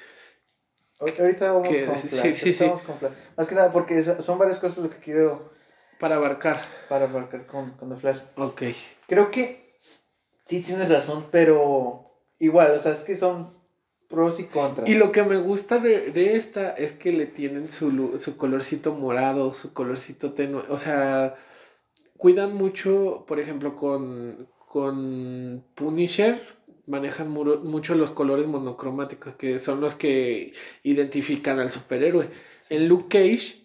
Ahor- Ahorita vamos que- con Flash. sí, sí. vamos con Flash. Más que nada porque son varias cosas lo que quiero para abarcar. para marcar con, con The Flash. Ok. Creo que sí tienes razón, pero igual, o sea, es que son pros y contras. Y lo que me gusta de, de esta es que le tienen su, su colorcito morado, su colorcito tenue. O sea, cuidan mucho, por ejemplo, con, con Punisher, manejan muro- mucho los colores monocromáticos, que son los que identifican al superhéroe. En Luke Cage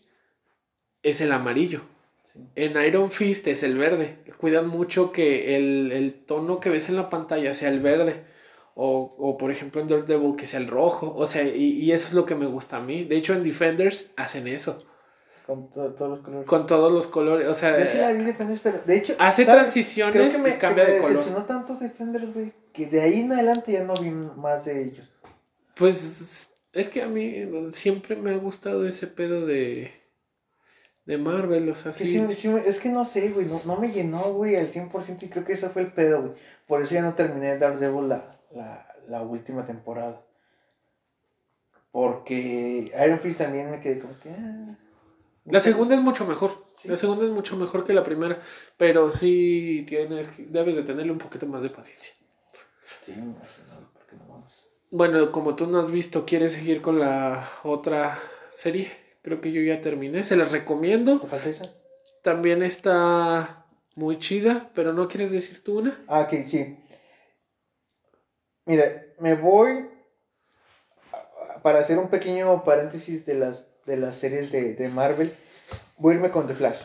es el amarillo. Sí. En Iron Fist es el verde. Cuidan mucho que el, el tono que ves en la pantalla sea el verde. O, o, por ejemplo en Daredevil que sea el rojo. O sea, y, y eso es lo que me gusta a mí. De hecho en Defenders hacen eso. Con to- todos los colores. Con todos los colores. O sea, Yo sí la vi Defenders, pero de hecho. hace ¿sabes? transiciones Creo que me, y cambia que me de color. decepcionó tanto Defenders, güey, que de ahí en adelante ya no vi más de ellos. Pues es que a mí siempre me ha gustado ese pedo de, de Marvel, o sea, Sí, sí. sí, sí, es que no sé, güey, no, no me llenó, güey, al 100% y creo que eso fue el pedo, güey. Por eso ya no terminé de Daredevil la, la, la última temporada. Porque Iron Fist también me quedé como que... ah. La segunda es mucho mejor. Sí. La segunda es mucho mejor que la primera. Pero sí tienes, debes de tenerle un poquito más de paciencia. Sí, imagino, porque no vamos. Bueno, como tú no has visto, ¿quieres seguir con la otra serie? Creo que yo ya terminé. Se las recomiendo. También está muy chida, pero ¿no quieres decir tú una? Ah, ok, sí. Mira, me voy para hacer un pequeño paréntesis de las, de las series de, de Marvel. Voy a irme con The Flash.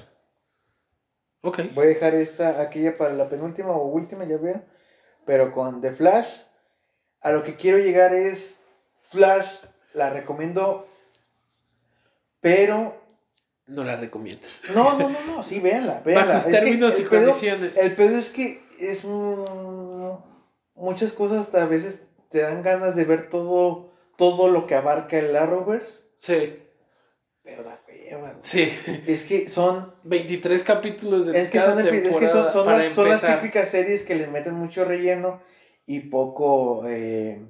Ok. Voy a dejar esta, aquella para la penúltima o última, ya veo. Pero con The Flash, a lo que quiero llegar es Flash, la recomiendo, pero No la recomiendo. no, no, no, no, sí, véanla, véanla. Bajos Es que términos y el pedo- condiciones. el pedo es que es mm, muchas cosas a veces te dan ganas de ver todo todo lo que abarca el Arrowverse, Sí, pero da hueva. güey. sí. Es que son 23 capítulos de es que cada son, epi- es que son, temporada son para las, son las típicas series que le meten mucho relleno y poco eh,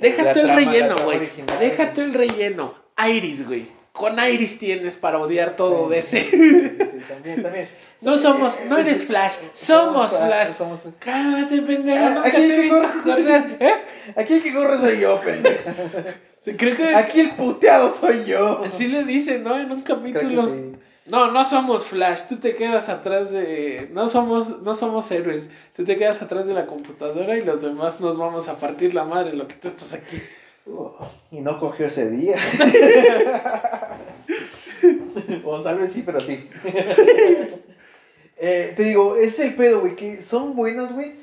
Déjate el trama- relleno, güey. Déjate el relleno. Iris, güey. Con Iris tienes para odiar todo de ese. Sí, también, también. No somos, no eres Flash, somos Flash. somos- Cálmate, pendejo, Ah, nunca aquí te he visto correr. correr. ¿Eh? Aquí el que corre soy yo, pendeja. Creo que Aquí el puteado soy yo. así le dicen, ¿no? En un capítulo. sí. No, no somos Flash, tú te quedas atrás de... No somos, no somos héroes, tú te quedas atrás de la computadora y los demás nos vamos a partir la madre lo que tú estás aquí. Uh, y no cogió ese día. o tal vez sí, pero sí. Eh, te digo, ese es el pedo, güey, que son buenas, güey,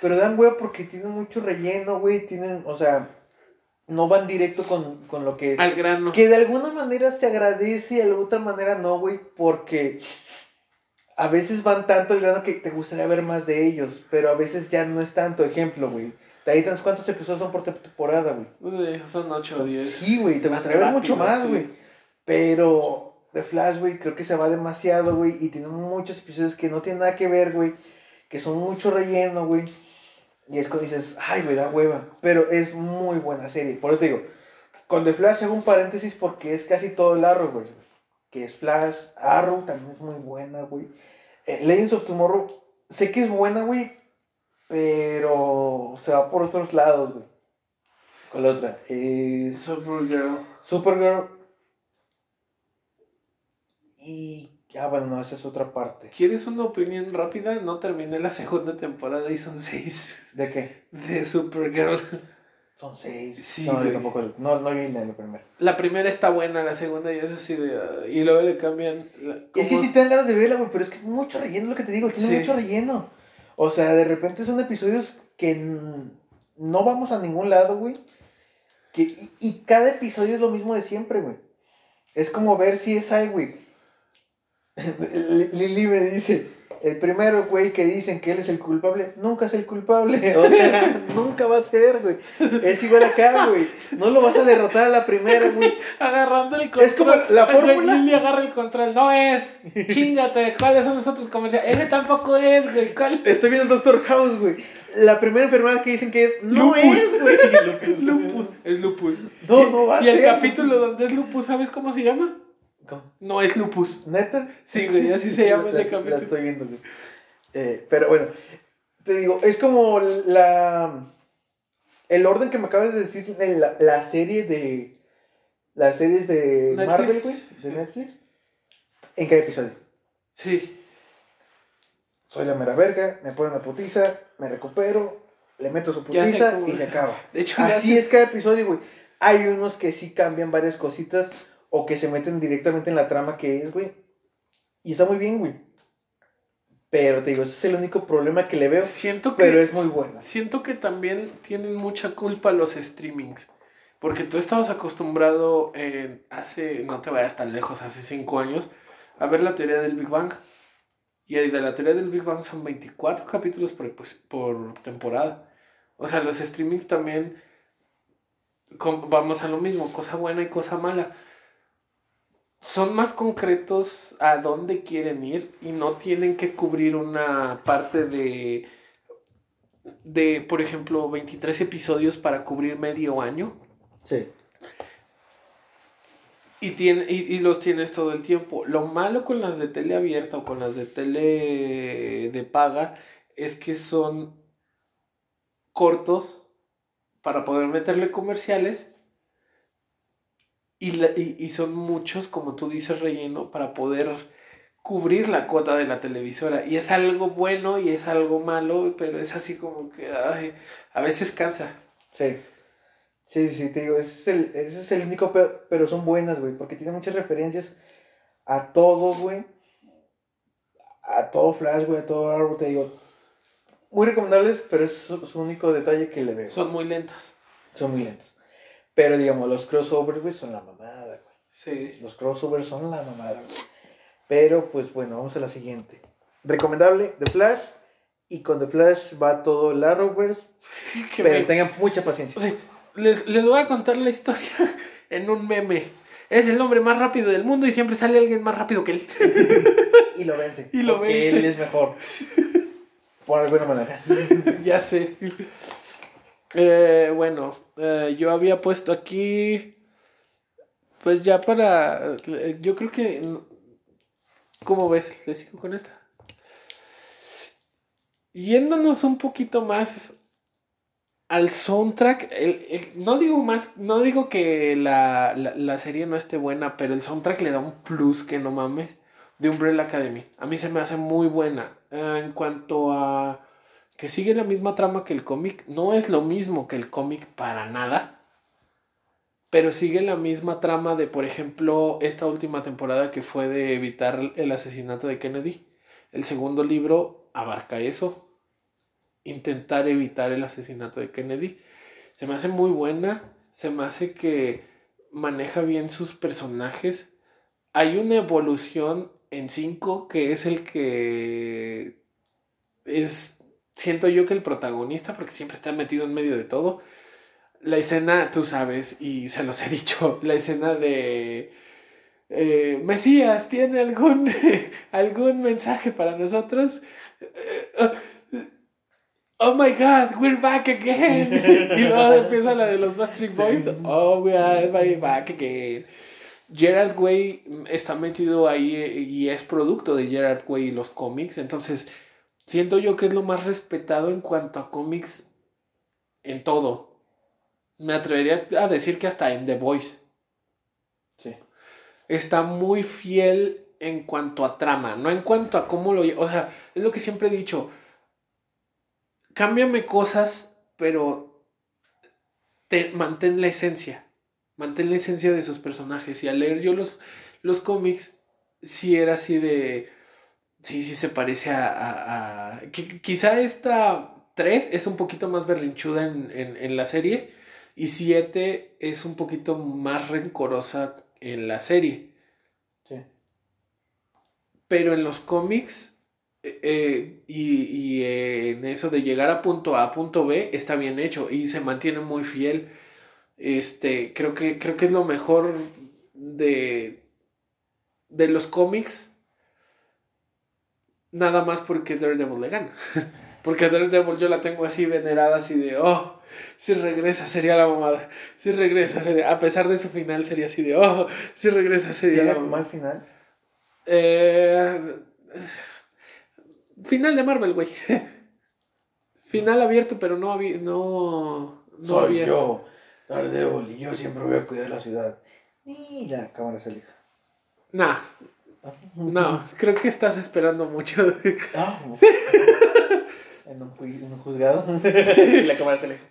pero dan huevo porque tienen mucho relleno, güey, tienen, o sea, no van directo con, con lo que... Al grano. Que de alguna manera se agradece y de otra manera no, güey, porque a veces van tanto al grano que te gustaría ver más de ellos, pero a veces ya no es tanto. Ejemplo, güey. Titans, ¿cuántos episodios son por temporada, güey? Son 8 o 10. Sí, güey, te gustaría ver mucho más, sí. güey. Pero The Flash, güey, creo que se va demasiado, güey, y tiene muchos episodios que no tienen nada que ver, güey, que son mucho relleno, güey. Y es cuando dices, ay, güey, da hueva. Pero es muy buena serie. Por eso te digo, con The Flash hago un paréntesis porque es casi todo el Arrowverse, güey. Que es Flash, Arrow también es muy buena, güey. Eh, Legends of Tomorrow, sé que es buena, güey, pero se va por otros lados, güey. ¿Cuál otra? Es Supergirl. Supergirl. Y. Ah, bueno, no, esa es otra parte. ¿Quieres una opinión rápida? No terminé la segunda temporada y son 6 ¿De qué? de Supergirl. Son seis. Sí, no, yo tampoco. No, no vi la la primera. La primera está buena, la segunda ya es así de... y luego le cambian... la- Es que sí te dan ganas de verla, güey, pero es que es mucho relleno lo que te digo. Tiene Sí. mucho relleno. O sea, de repente son episodios que no vamos a ningún lado, güey. Que, y, y cada episodio es lo mismo de siempre, güey. Es como ver si es. Li- Lili me dice, el primero, güey, que dicen que él es el culpable, nunca es el culpable. O sea, nunca va a ser, güey. Es igual acá, güey. No lo vas a derrotar a la primera, güey. Agarrando el control. Es como la fórmula. Lily agarra el control. No es. Chingate. ¿Cuáles son los otros comerciales? Ese tampoco es, güey. ¿Cuál? Estoy viendo Doctor House, güey. La primera enfermedad que dicen que es, no Lupus. es, güey. Es lupus. Es lupus. No, no va a Y el ser. capítulo donde es lupus, ¿sabes cómo se llama? ¿Cómo? No es lupus. ¿Neta? Sí, güey, así se llama La- ese capítulo. La estoy viendo, güey. Eh, pero bueno, te digo, es como la... El orden que me acabas de decir de la, la serie de... Las series de Netflix. Marvel, güey, de Netflix. En cada episodio. Sí. Soy la mera verga, me ponen una putiza, me recupero, le meto su putiza y se acaba. De hecho, Así es cada episodio, güey. Hay unos que sí cambian varias cositas o que se meten directamente en la trama que es, güey. Y está muy bien, güey. Pero te digo, ese es el único problema que le veo. Siento que. Pero es muy buena. Siento que también tienen mucha culpa los streamings. Porque tú estabas acostumbrado en hace, no te vayas tan lejos, hace 5 años, a ver la teoría del Big Bang. Y de la teoría del Big Bang son 24 capítulos por, epi- por temporada. O sea, los streamings también, vamos a lo mismo, cosa buena y cosa mala. Son más concretos a dónde quieren ir y no tienen que cubrir una parte de de, por ejemplo, 23 episodios para cubrir medio año Sí. y, tiene, y, y los tienes todo el tiempo. Lo malo con las de tele abierta o con las de tele de paga es que son cortos para poder meterle comerciales y, la- y, y son muchos, como tú dices, relleno para poder cubrir la cuota de la televisora. Y es algo bueno y es algo malo, pero es así como que ay, a veces cansa. Sí. Sí, sí, te digo, ese es el, ese es el único pedo, pero son buenas, güey, porque tiene muchas referencias a todo, güey. A todo Flash, güey, a todo Arrow, te digo. Muy recomendables, pero es su, su único detalle que le veo. Son muy lentas. Son muy lentos. Pero digamos, los crossovers, güey, son la mamada, güey. Sí. Los crossovers son la mamada, güey. Pero, pues bueno, vamos a la siguiente. Recomendable, The Flash. Y con The Flash va todo el Arrowverse. Pero me- tengan mucha paciencia. o sea, les, les voy a contar la historia en un meme. Es el hombre más rápido del mundo y siempre sale alguien más rápido que él. Y lo vence. Y lo porque vence. él es mejor. Por alguna manera. ya sé. Eh, bueno, eh, yo había puesto aquí, pues ya para, eh, yo creo que, ¿cómo ves? ¿Le sigo con esta? Yéndonos un poquito más al soundtrack, el- el- no digo más, no digo que la, la, la serie no esté buena, pero el soundtrack le da un plus que no mames de Umbrella Academy. A mí se me hace muy buena. Eh, en cuanto a que sigue la misma trama que el cómic, no es lo mismo que el cómic para nada. Pero sigue la misma trama de, por ejemplo, esta última temporada que fue de evitar el asesinato de Kennedy. El segundo libro abarca eso. Intentar evitar el asesinato de Kennedy. Se me hace muy buena. Se me hace que maneja bien sus personajes. Hay una evolución en 5 que es el que es, siento yo que el protagonista, porque siempre está metido en medio de todo. La escena, tú sabes, y se los he dicho, la escena de eh, Mesías, ¿tiene algún, algún mensaje para nosotros? Eh, Oh my god, we're back again. y luego empieza la de los Bastard Boys. Oh, we are back again. Gerard Way está metido ahí eh, y es producto de Gerard Way y los cómics. Entonces, siento yo que es lo más respetado en cuanto a cómics en todo. Me atrevería a decir que hasta en The Voice. Sí. Está muy fiel en cuanto a trama, no en cuanto a cómo lo... O sea, es lo que siempre he dicho. Cámbiame cosas, pero te, mantén la esencia. Mantén la esencia de sus personajes. Y al leer yo los, los cómics, sí era así de... Sí, sí se parece a... a- a- qui- quizá esta 3 es un poquito más berrinchuda en, en, en la serie. Y 7 es un poquito más rencorosa en la serie. Sí. Pero en los cómics eh, eh, y, y, eh, en eso de llegar a punto A a punto B está bien hecho y se mantiene muy fiel. Este, creo que, creo que es lo mejor de, de los cómics. Nada más porque Daredevil le gana. porque Daredevil yo la tengo así venerada, así de, oh, si regresa sería la mamada. Si regresa sería, a pesar de su final sería así de, oh, si regresa sería la ¿Tiene mamada. mal final? Eh, final de Marvel, güey. Final abierto, pero no, abi- no, no Soy abierto. yo, Daredevil, y yo siempre voy a cuidar la ciudad. Y la cámara se aleja. Nah, no, creo que estás esperando mucho. Ah, en un, en un juzgado. y la cámara se aleja.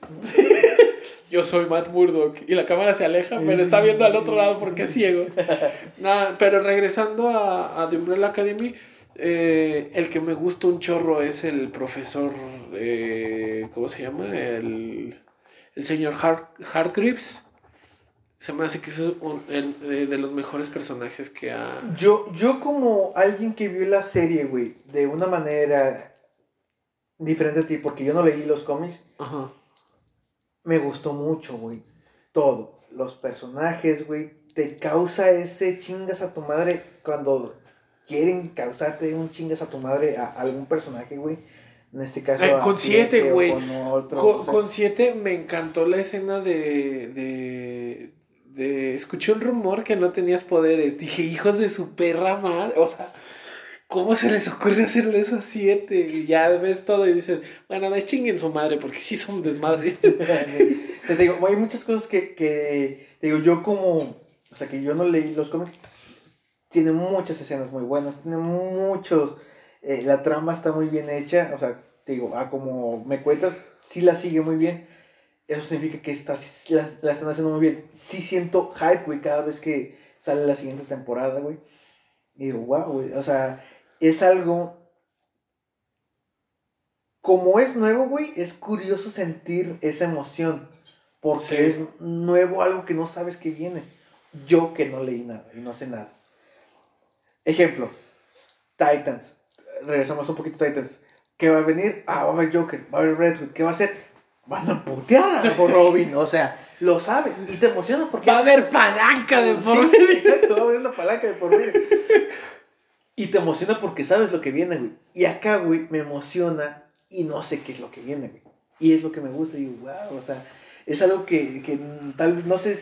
Yo soy Matt Murdock y la cámara se aleja, pero está viendo al otro lado porque es ciego. Nada, pero regresando a, a The Umbrella Academy, eh, el que me gusta un chorro es el profesor, eh, ¿cómo se llama? El, el señor Hart, Hartgreaves. Se me hace que ese es un- el- eh, de los mejores personajes que ha... Yo, yo como alguien que vio la serie, güey, de una manera diferente a ti, porque yo no leí los cómics, Ajá. me gustó mucho, güey. Todo. Los personajes, güey. Te causa ese chingas a tu madre cuando quieren causarte un chingas a tu madre a algún personaje, güey. En este caso. Eh, con siete, güey. Con. Con, o sea, con siete me encantó la escena de, de, de... Escuché un rumor que no tenías poderes. Dije, hijos de su perra madre. O sea, ¿cómo se les ocurre hacerle eso a siete? Y ya ves todo y dices, bueno, no chinguen su madre porque sí son desmadre. Te digo, hay muchas cosas que, que, digo, yo como, o sea, que yo no leí los cómics, tiene muchas escenas muy buenas, tiene muchos, eh, la trama está muy bien hecha, o sea, te digo, ah, como me cuentas, sí la sigue muy bien, eso significa que está, la, la están haciendo muy bien, sí siento hype, güey, cada vez que sale la siguiente temporada, güey, y digo, wow, güey, o sea, es algo como es nuevo, güey, es curioso sentir esa emoción. Porque Sí. es nuevo algo que no sabes que viene. Yo que no leí nada y no sé nada. Ejemplo, Titans. Regresamos un poquito a Titans. ¿Qué va a venir? Ah, va a haber Joker, va a haber Red Hood. ¿Qué va a hacer? Van a putear a Robin. O sea, lo sabes y te emociona porque... Va a haber palanca de por medio. exacto, va a haber una palanca de por medio. Y te emociona porque sabes lo que viene, güey. Y acá, güey, me emociona y no sé qué es lo que viene, güey. Y es lo que me gusta. Y digo, wow, o sea, es algo que, que tal vez, no sé,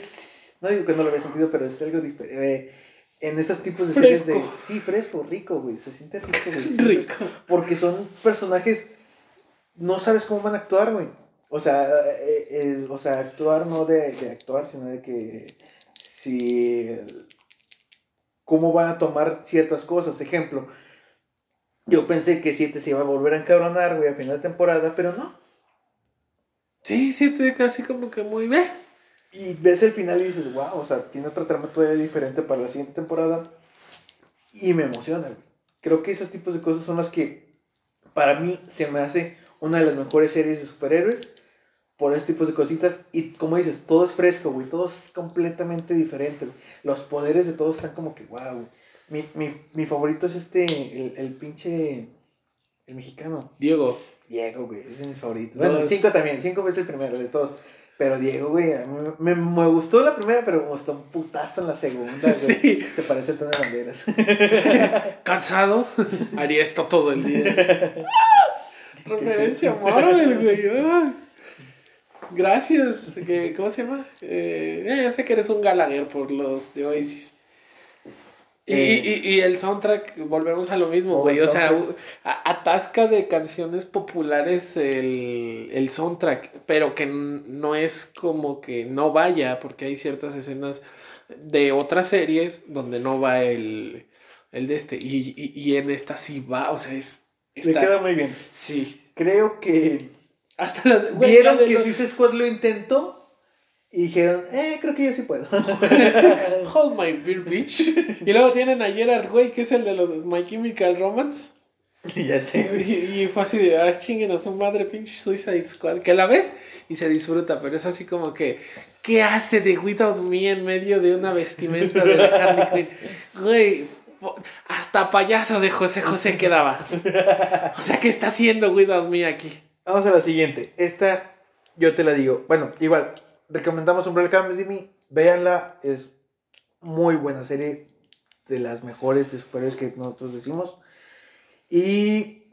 no digo que no lo había sentido, pero es algo diferente. en esos tipos de series de... Sí, fresco, rico, güey. Se siente rico, güey. Rico. Porque son personajes, no sabes cómo van a actuar, güey. O sea, eh, eh, o sea, actuar no de, de actuar, sino de que si cómo van a tomar ciertas cosas. Ejemplo, yo pensé que 7 se iba a volver a encabronar, güey, a final de temporada, pero no. Sí, sí, te casi como que muy bien. Y ves el final y dices, wow, o sea, tiene otra trama todavía diferente para la siguiente temporada. Y me emociona, güey. Creo que esos tipos de cosas son las que, para mí, se me hace una de las mejores series de superhéroes. Por esos tipos de cositas. Y como dices, todo es fresco, güey. Todo es completamente diferente, güey. Los poderes de todos están como que, wow, güey. Mi, mi, mi favorito es este, el, el pinche, el mexicano. Diego. Diego, güey, ese es mi favorito. Bueno, Dos. 5 también, 5 es el primero de todos. Pero Diego, güey, me, me gustó la primera, pero me gustó un putazo en la segunda, güey. Sí. Se parece el tono de banderas. Cansado. Haría esto todo el día. Referencia Marvel, güey. Gracias. ¿Qué- ¿Cómo se llama? Eh, ya sé que eres un Gallagher por los de Oasis. Y, Eh. y- y el soundtrack, volvemos a lo mismo, Oh, güey. O sea, atasca de canciones populares el, el soundtrack, pero que no es como que no vaya, porque hay ciertas escenas de otras series donde no va el, el de este. Y, y, y en esta sí va, o sea, es. Le Está, queda muy bien. Sí. Creo que Hasta la. güey, vieron la que los- Suicide Squad lo intentó y dijeron, eh, creo que yo sí puedo. Hold my beer, bitch. Y luego tienen a Gerard Way, que es el de los My Chemical Romance. ya sé. Y, y fue así de, ah, chinguen a su madre, pinche Suicide Squad. Que la ves y se disfruta, pero es así como que, ¿qué hace de Without Me en medio de una vestimenta de la Harley Quinn? Güey, hasta payaso de José José quedaba. O sea, ¿qué está haciendo Without Me aquí? Vamos a la siguiente. Esta, yo te la digo. Bueno, igual, recomendamos Umbrella Academy. Véanla, es muy buena serie. De las mejores de superhéroes que nosotros decimos. Y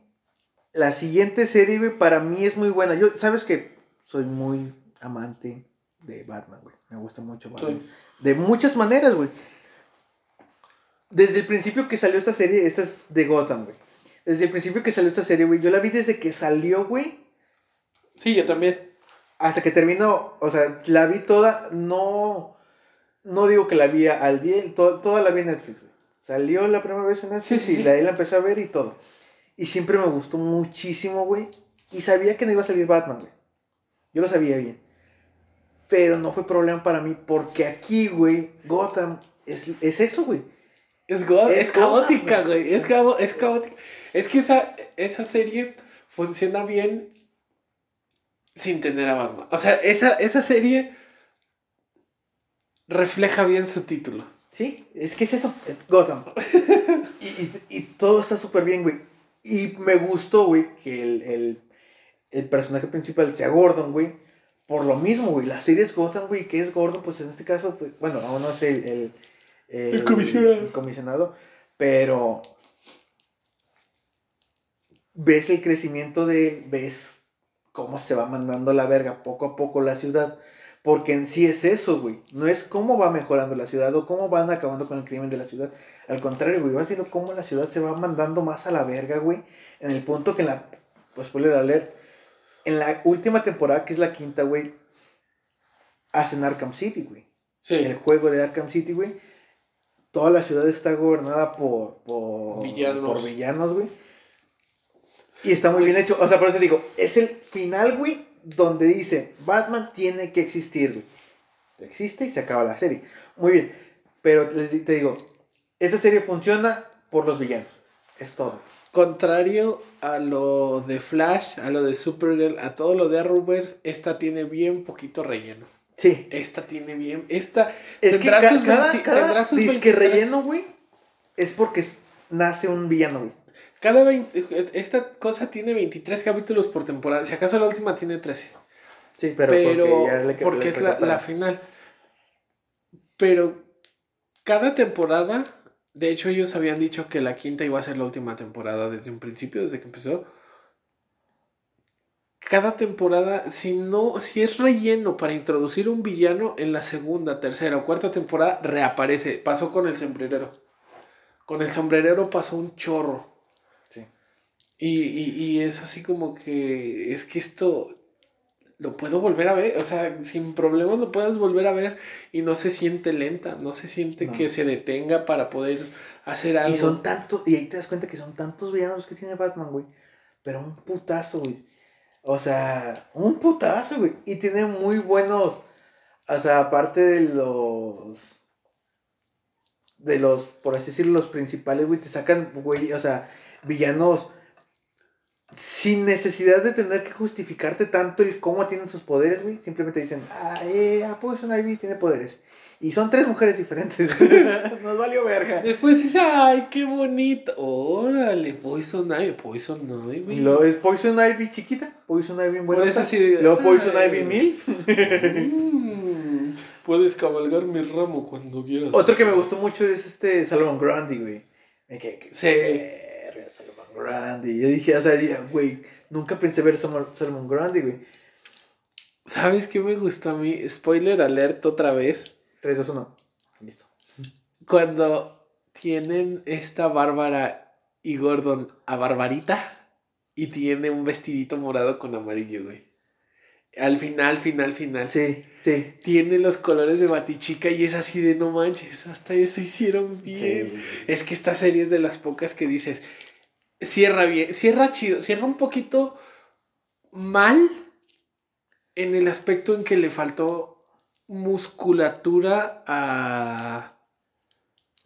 la siguiente serie, güey, para mí es muy buena. Yo, ¿sabes que Soy muy amante de Batman, güey. Me gusta mucho Batman. Sí. De muchas maneras, güey. Desde el principio que salió esta serie, esta es de Gotham, güey. Desde el principio que salió esta serie, güey. Yo la vi desde que salió, güey. Sí, yo también. Hasta que terminó. O sea, la vi toda. No. No digo que la vi al día. to- toda la vi en Netflix, güey. Salió la primera vez en Netflix Sí, sí, y sí. la, ahí la empecé a ver y todo. Y siempre me gustó muchísimo, güey. Y sabía que no iba a salir Batman, güey. Yo lo sabía bien. Pero no fue problema para mí porque aquí, güey, Gotham es, es eso, güey. Es, go- Es es caótica, güey. Es, cabo- es caótica. Es que esa, esa serie funciona bien sin tener a Batman. O sea, esa, esa serie refleja bien su título. Sí, es que es eso, es Gotham. y, y- y todo está súper bien, güey. Y me gustó, güey, que el, el, el personaje principal sea Gordon, güey. Por lo mismo, güey. La serie es Gotham, güey. que es Gordon? Pues en este caso, pues, bueno, aún no sé el, el, El comisionado. el comisionado, Pero ves el crecimiento de él, ves cómo se va mandando a la verga poco a poco la ciudad. Porque en sí es eso, güey. No es cómo va mejorando la ciudad o cómo van acabando con el crimen de la ciudad. Al contrario, güey, vas viendo cómo la ciudad se va mandando más a la verga, güey. En el punto que en la. Pues spoiler alert. En la última temporada, que es la quinta, güey. Hacen Arkham City, güey. Sí. El juego de Arkham City, güey. Toda la ciudad está gobernada por. por Villanos. Por villanos, güey. Y está muy bien hecho. O sea, por eso te digo, es el final, güey, donde dice, Batman tiene que existir, güey. Existe y se acaba la serie. Muy bien. Pero te digo, esta serie funciona por los villanos. Es todo. Contrario a lo de Flash, a lo de Supergirl, a todo lo de Arrowverse, esta tiene bien poquito relleno. Sí. Esta tiene bien. Esta Es que ca- cada, 20 cada 23 relleno, güey, es porque nace un villano, güey. Cada 20 esta cosa tiene 23 capítulos por temporada. Si acaso la última tiene 13. Sí, pero, Pero, porque, ya le- porque le es la, la final. Pero cada temporada, de hecho ellos habían dicho que la quinta iba a ser la última temporada desde un principio, desde que empezó. Cada temporada, si no, si es relleno para introducir un villano en la segunda, tercera o cuarta temporada, reaparece. Pasó con el sombrerero. Con el sombrerero pasó un chorro. Y, y, y es así como que es que esto lo puedo volver a ver, o sea, sin problemas lo puedes volver a ver y no se siente lenta, no se siente No. que se detenga para poder hacer algo. Y son tantos, y ahí te das cuenta que son tantos villanos que tiene Batman, güey. Pero un putazo, güey. O sea, un putazo, güey. Y tiene muy buenos, o sea, aparte de los, de los, por así decirlo, los principales, güey, te sacan, güey, o sea, villanos sin necesidad de tener que justificarte tanto el cómo tienen sus poderes, güey. Simplemente dicen, ah, eh, ah, Poison Ivy tiene poderes. Y son tres mujeres diferentes. Nos valió verga. Después dice, ay, qué bonito. Órale, Poison Ivy, Poison Ivy. Luego es Poison Ivy chiquita, Poison Ivy buena. Por eso de- Luego Poison. Ivy mil. Mm, puedes cabalgar mi ramo cuando quieras. Otro que me gustó mucho es este Salomon Grandi, güey. Sí. Grandi. Yo dije, o sea, güey, nunca pensé ver Salomon Grandi, güey. ¿Sabes qué me gustó a mí? Spoiler alert otra vez. 3, 2, 1. Listo. Cuando tienen esta Bárbara y Gordon a Barbarita y tiene un vestidito morado con amarillo, güey. Al final, final, final. Sí, sí. Tiene los colores de Batichica y es así de no manches, hasta eso hicieron bien. Sí. Es que esta serie es de las pocas que dices, cierra bien, cierra chido, cierra un poquito mal en el aspecto en que le faltó musculatura a,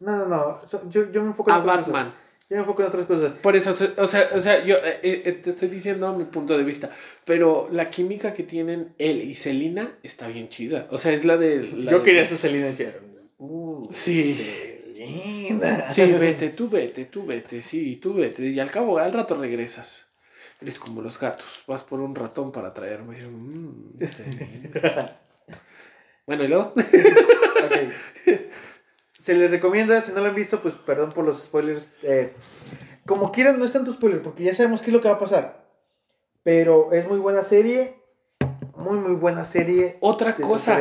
No, no, no. Yo, yo me enfoco en a Batman. cosas. Yo me enfoco en otras cosas. Por eso, o sea, o sea yo eh, eh, te estoy diciendo mi punto de vista, pero la química que tienen él y Selina está bien chida. O sea, es la de... la yo de- quería ser Selena decía, Uh, Sí. Sí, vete, tú vete, tú vete, sí, tú vete. Y al cabo, al rato regresas. Eres como los gatos. Vas por un ratón para traerme. "Mm, está bien". bueno, y luego. Se les recomienda, si no lo han visto, pues perdón por los spoilers. eh, como quieran, no es tanto spoiler, porque ya sabemos qué es lo que va a pasar. Pero es muy buena serie. Muy, muy buena serie. Otra cosa,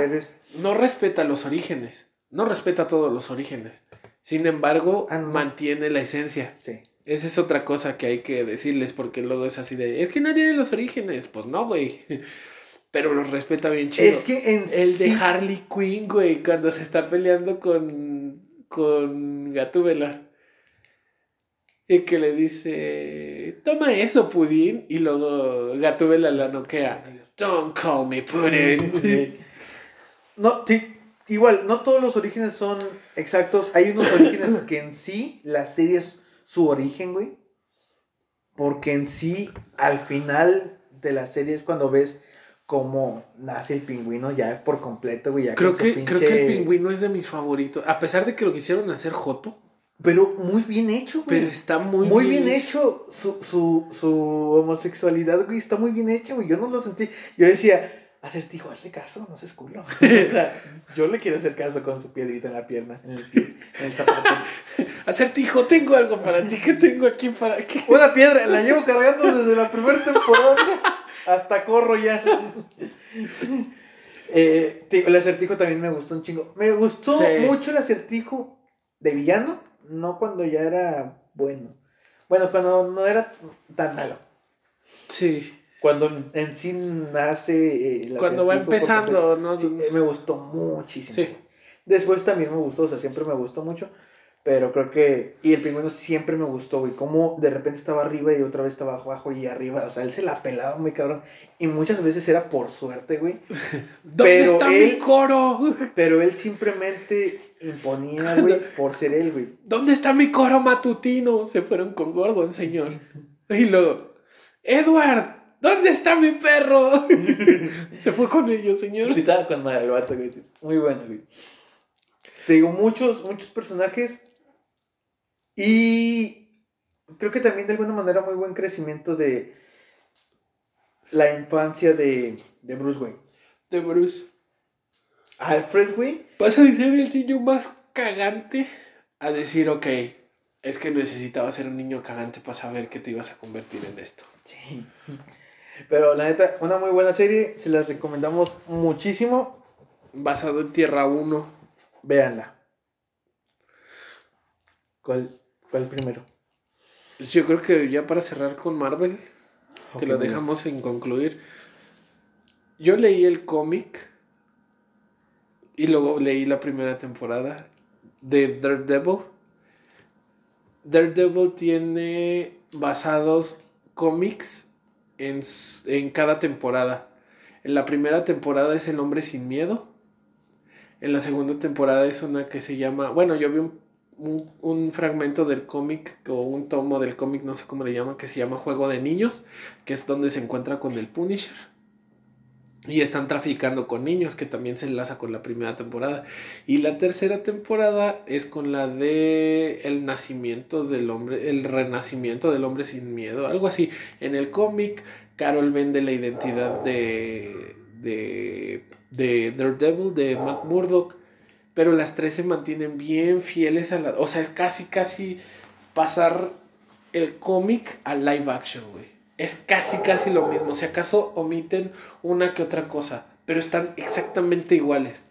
no respeta los orígenes. No respeta todos los orígenes. Sin embargo, Ah, no. mantiene la esencia. Sí. Esa es otra cosa que hay que decirles, porque luego es así de. Es que no tiene los orígenes. Pues no, güey. Pero los respeta bien chido. Es que en El de Harley Quinn, güey, cuando se está peleando con, con Gatúbela. Y que le dice, toma eso, Pudín. Y luego Gatúbela la noquea. Don't call me Pudín. No, sí, igual, no todos los orígenes son exactos. Hay unos orígenes que en sí la serie es su origen, güey. Porque en sí, al final de la serie es cuando ves cómo nace el pingüino ya por completo, güey. ya Creo que, creo que el pingüino es de mis favoritos. A pesar de que lo quisieron hacer Joto. Pero muy bien hecho, güey. Pero está muy, Muy, bien, hecho. Su, su, su homosexualidad, güey, está muy bien hecho, güey. Yo no lo sentí. Yo decía, acertijo, hazle caso, no seas culo. o sea, yo le quiero hacer caso con su piedrita en la pierna, en el pie, en el zapato. Acertijo, tengo algo para ti. ¿Qué tengo aquí para qué? Una piedra, la llevo cargando desde la primera temporada. Hasta corro ya. Eh, el acertijo también me gustó un chingo. Me gustó Sí. mucho el acertijo de villano, no cuando ya era bueno. Bueno, cuando no era tan malo. Sí. Cuando en- sí nace. eh, el Cuando va empezando, ¿no? Sí, eh, me gustó muchísimo. Sí. Después también me gustó, o sea, siempre me gustó mucho. Pero creo que. Y el pingüino siempre me gustó, güey. Como de repente estaba arriba y otra vez estaba abajo y arriba. O sea, él se la pelaba muy cabrón. Y muchas veces era por suerte, güey. ¿Dónde Pero está mi él- coro? Pero él simplemente imponía, güey, por ser él, güey. ¿Dónde está mi coro matutino? Se fueron con Gordon, señor. Y luego, Edward, ¿dónde está mi perro? Se fue con ellos, señor. Sí, estaba con madre el vato, güey. Muy bueno, güey. Te digo, muchos, muchos personajes. Y creo que también de alguna manera muy buen crecimiento de la infancia de, de Bruce Wayne. De Bruce. Alfred, güey. Vas a decir el niño más cagante a decir, ok, es que necesitaba ser un niño cagante para saber que te ibas a convertir en esto. Sí. Pero la neta, una muy buena serie. Se las recomendamos muchísimo. Basado en Tierra 1. Véanla. ¿Cuál, cuál primero? Yo creo que ya para cerrar con Marvel, que lo muy bien. dejamos sin concluir. Yo leí el cómic y luego leí la primera temporada de Daredevil. Daredevil tiene basados cómics en, en cada temporada. En la primera temporada es El hombre sin miedo. En la segunda temporada es una que se llama... Bueno, yo vi un, un- un fragmento del cómic o un tomo del cómic, no sé cómo le llaman, que se llama Juego de Niños, que es donde se encuentra con el Punisher. Y están traficando con niños, que también se enlaza con la primera temporada. Y la tercera temporada es con la de el nacimiento del hombre, el renacimiento del hombre sin miedo, algo así. En el cómic, Carol vende la identidad de, de, de Daredevil, de Matt Murdock, pero las tres se mantienen bien fieles a la... O sea, es casi, casi pasar el cómic al live action, güey. Es casi, casi lo mismo. Si acaso omiten una que otra cosa, pero están exactamente iguales.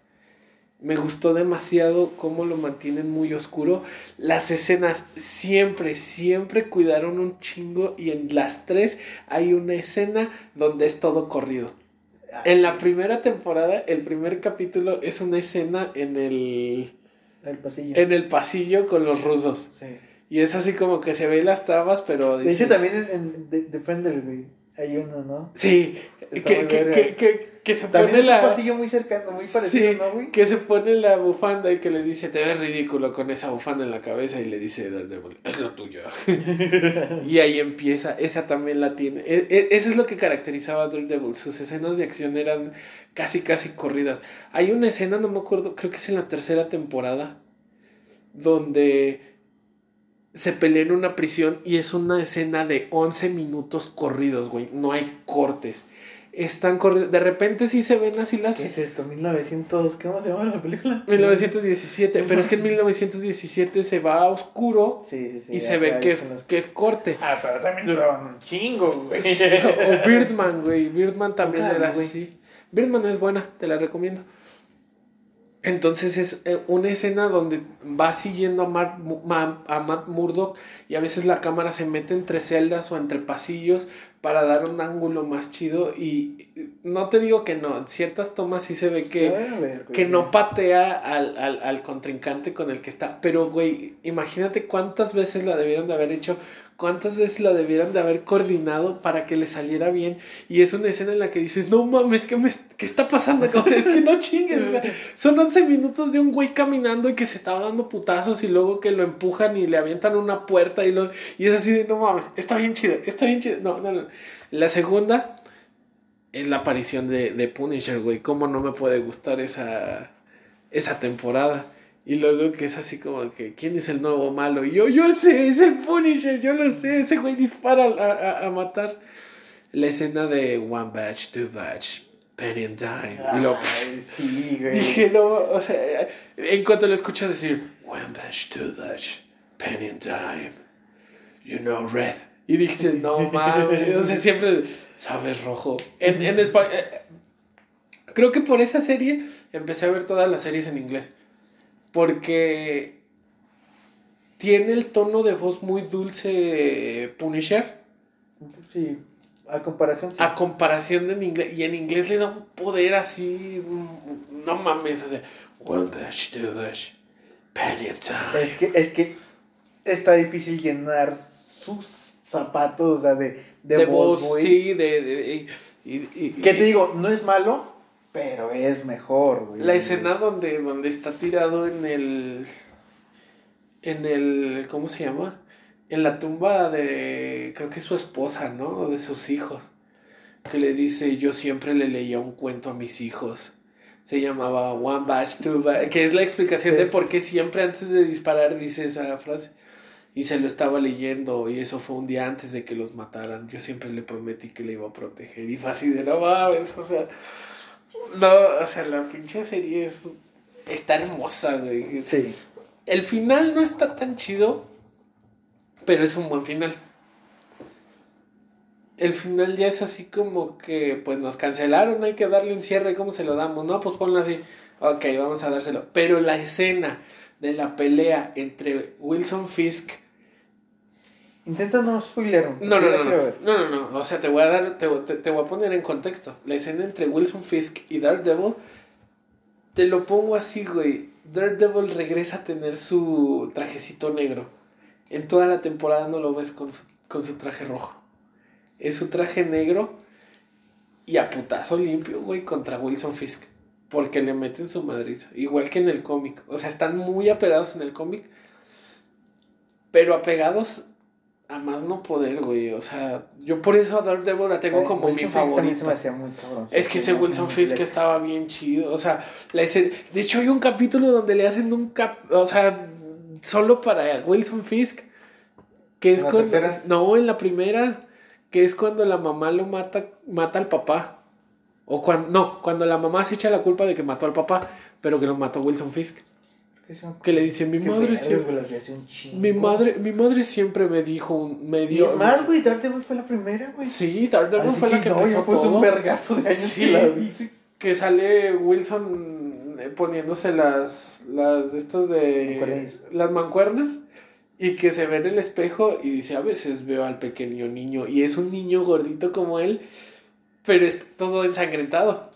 Me gustó demasiado cómo lo mantienen muy oscuro. Las escenas siempre, siempre cuidaron un chingo y en las tres hay una escena donde es todo corrido. En la primera temporada, el primer capítulo es una escena en el, El pasillo. en el pasillo con los rusos. Sí. Y es así como que se ve las tabas, pero... De hecho, también en, en The- Defender, güey. Hay uno, ¿no? Sí, que, que, que, que, que se También pone es la... un pasillo muy cercano, muy parecido, Sí, ¿no, güey? que se pone la bufanda y que le dice, te ves ridículo con esa bufanda en la cabeza y le dice Daredevil, es lo tuyo. y ahí empieza, esa también la tiene. E- e- eso es lo que caracterizaba a Daredevil, sus escenas de acción eran casi casi corridas. Hay una escena, no me acuerdo, creo que es en la tercera temporada, donde se pelea en una prisión y es una escena de 11 minutos corridos, güey, no hay cortes. Están corridos, de repente sí se ven así las ¿Qué es esto? 1900, ¿cómo se llama la película? 1917, pero es que en 1917 se va a oscuro Sí, sí, sí. y se ve que es, los- que es corte. Ah, pero también duraban un chingo, güey. o Birdman, güey. Birdman también la era güey. así. Birdman es buena, te la recomiendo. Entonces es eh, una escena donde va siguiendo a, a Matt Murdock y a veces la cámara se mete entre celdas o entre pasillos, para dar un ángulo más chido y no te digo que no, en ciertas tomas sí se ve que, ver, que no patea al, al, al contrincante con el que está, pero güey, imagínate cuántas veces la debieron de haber hecho, cuántas veces la debieran de haber coordinado para que le saliera bien y es una escena en la que dices, no mames, ¿qué, me, qué está pasando? O sea, es que no chingues, o sea, son 11 minutos de un güey caminando y que se estaba dando putazos y luego que lo empujan y le avientan una puerta y, lo, y es así de, no mames, está bien chido, está bien chido. No, no, no. La segunda es la aparición de, de Punisher, güey. ¿Cómo no me puede gustar esa, esa temporada? Y luego que es así como que, ¿quién es el nuevo malo? Y yo, yo sé, es el Punisher, yo lo sé, ese güey dispara a, a, a matar. La escena de One Batch, Two Batch, Penny and Dime. Y lo, Ay, sí, güey. Dije, no, o sea, en cuanto lo escuchas decir, one batch, two batch, penny and dime, you know red. Y dije, no mames, o sea, siempre, sabes rojo. En, en español, creo que por esa serie empecé a ver todas las series en inglés. Porque tiene el tono de voz muy dulce Punisher. Sí, a comparación. Sí. A comparación de en inglés. Y en inglés le da un poder así. No mames. O sea, one dash, two time. Es que, es que está difícil llenar sus zapatos, o sea, de, de, De voz, voz, sí, de. de- y- y- ¿Qué te digo? No es malo, pero es mejor, güey. La escena donde, donde está tirado en el. En el. ¿Cómo se llama? En la tumba de. Creo que es su esposa, ¿no? O de sus hijos. Que le dice: Yo siempre le leía un cuento a mis hijos. Se llamaba One Batch, Two Batch. Que es la explicación Sí. de por qué siempre antes de disparar dice esa frase. Y se lo estaba leyendo. Y eso fue un día antes de que los mataran. Yo siempre le prometí que le iba a proteger. Y fue así de no mames. O sea. No, o sea, la pinche serie es. Está hermosa, güey. Sí. El final no está tan chido, pero es un buen final. El final ya es así como que, pues nos cancelaron, hay que darle un cierre, ¿cómo se lo damos? No, pues ponlo así. Ok, vamos a dárselo. Pero la escena de la pelea entre Wilson Fisk. Intenta no spoiler. No, no, no, no, no, no, no. O sea, te voy a dar, te, te- te voy a poner en contexto. La escena entre Wilson Fisk y Daredevil, te lo pongo así, güey. Daredevil regresa a tener su trajecito negro. En toda la temporada no lo ves con su, con su traje rojo. Es su traje negro y a putazo limpio, güey, contra Wilson Fisk. Porque le meten su madriza. Igual que en el cómic. O sea, están muy apegados en el cómic. Pero apegados a más no poder, güey. O sea, yo por eso a Daredevil la tengo Eh, como Wilson mi favorita. Es que ese Wilson Fisk estaba bien chido. O sea, la escena- de hecho hay un capítulo donde le hacen un cap, o sea, solo para Wilson Fisk, que es ¿En la con tercera? no en la primera, que es cuando la mamá lo mata, mata al papá. O cuando no, cuando la mamá se echa la culpa de que mató al papá, pero que lo mató Wilson Fisk. Que le dice, mi madre siempre-. Mi madre, mi madre siempre me dijo, un- me Y dio es más, güey, Daredevil fue la primera, güey. Sí, Daredevil fue la que no, empezó todo. un vergazo de años Sí. que la vi. que sale Wilson eh, poniéndose las las de estas de las mancuernas y que se ve en el espejo y dice a veces veo al pequeño niño y es un niño gordito como él pero es todo ensangrentado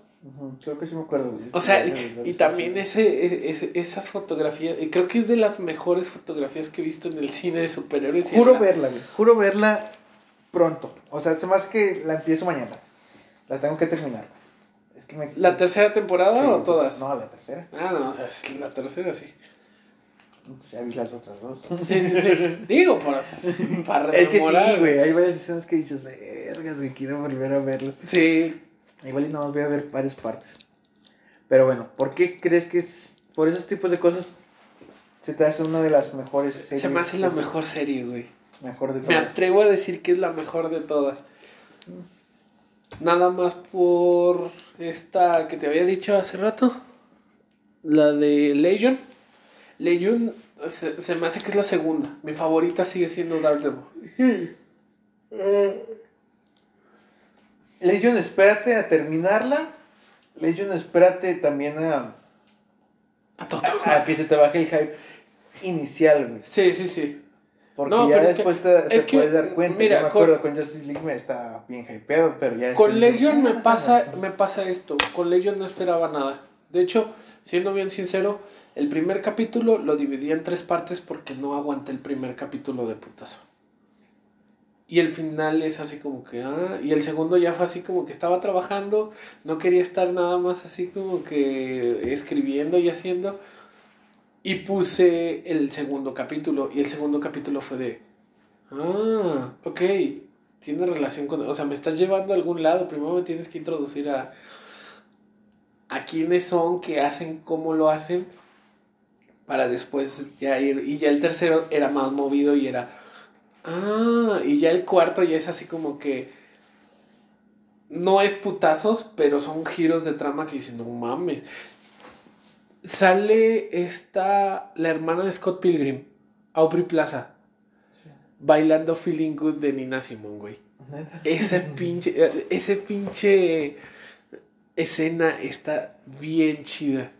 Creo que sí me acuerdo, o sea y, también ese, ese- esas fotografías y creo que es de las mejores fotografías que he visto en el cine de superhéroes Juro la- verla, güey. Juro verla pronto. O sea, se me hace que la empiezo mañana. La tengo que terminar. Es que me... la tercera temporada Sí, o todas No, la tercera. ah no o sea, es la tercera sí Pues ya vi las otras dos. Sí, sí, sí. Digo, para, para Es que sí, güey. Hay varias escenas que dices, vergas, güey, quiero volver a verlas. Sí. Igual y no voy a ver varias partes. Pero bueno, ¿por qué crees que es por esos tipos de cosas se te hace una de las mejores series? Se me hace la mejor serie, güey. Mejor de Me todas. atrevo a decir que es la mejor de todas. Nada más por esta que te había dicho hace rato. La de Legion. Legion se, se me hace que es la segunda. Mi favorita sigue siendo Daredevil. Legion, espérate a terminarla. Legion, espérate también a, A todo. a que se te baje el hype inicial, güey. Sí, sí, sí. Porque No, ya pero es que- después te, te es que, puedes dar cuenta. mira, Yo me con- acuerdo con Justice League me estaba bien hypeado, pero ya Con Legion me "Ah, pasa, está me pasa esto. Con Legion no esperaba nada. De hecho, siendo bien sincero, el primer capítulo lo dividí en tres partes porque no aguanté el primer capítulo de putazo. Y el final es así como que, ah, y el segundo ya fue así como que estaba trabajando, no quería estar nada más así como que escribiendo y haciendo. Y puse el segundo capítulo, y el segundo capítulo fue de, ah, ok, tiene relación con, o sea, me estás llevando a algún lado, primero me tienes que introducir a, a quiénes son, qué hacen, cómo lo hacen, para después ya ir, y ya el tercero era más movido y era, ah, y ya el cuarto ya es así como que, no es putazos, pero son giros de trama que dicen, no mames. Sale esta, la hermana de Scott Pilgrim, Aubrey Plaza, bailando Feeling Good de Nina Simone, güey. ¿Neta? Ese pinche, ese pinche escena está bien chida.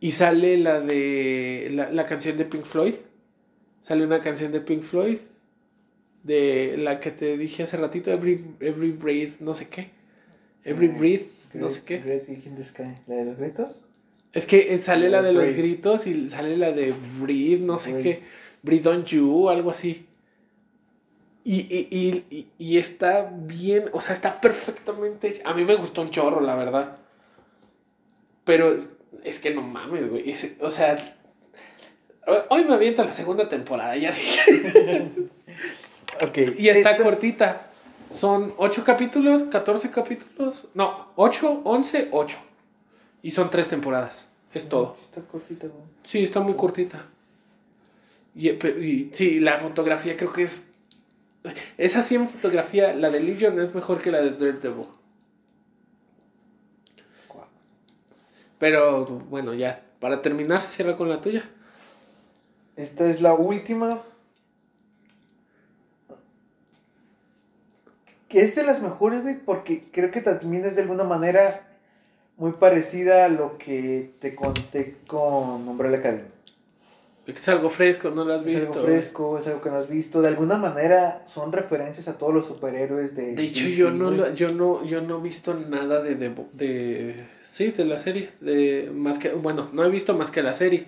Y sale la de la, la canción de Pink Floyd. Sale una canción de Pink Floyd. De la que te dije hace ratito, Every, Every Breath, no sé qué. Every Eh, Breath, no sé qué. Great Gig in the Sky. ¿La de los gritos? Es que eh, sale la de los gritos y sale la de Breathe, no sé Breathe. qué. Breathe on You, algo así. Y, y, y, y- está bien, o sea, está perfectamente. hecha. A mí me gustó un chorro, la verdad. Pero es que no mames, güey. O sea, hoy me aviento la segunda temporada, ya dije. Ok. Y está esta- cortita. Son 8 capítulos, 14 capítulos. No, 8, 11, 8. Y son 3 temporadas. Es todo. Está cortita, güey. Sí, está muy cortita. Y, y sí, la fotografía creo que es. Es así en fotografía. La de Legion es mejor que la de Daredevil. Pero bueno, ya. Para terminar, cierra con la tuya. Esta es la última. Que es de las mejores, güey, porque creo que también es de alguna manera muy parecida a lo que te conté con Umbrella Academy. Es algo fresco, no lo has Es visto. algo fresco, es algo que no has visto. De alguna manera son referencias a todos los superhéroes de. De hecho, DC, yo no, lo- yo no, yo no he visto nada de, de, de- sí, de la serie, de más que, bueno, no he visto más que la serie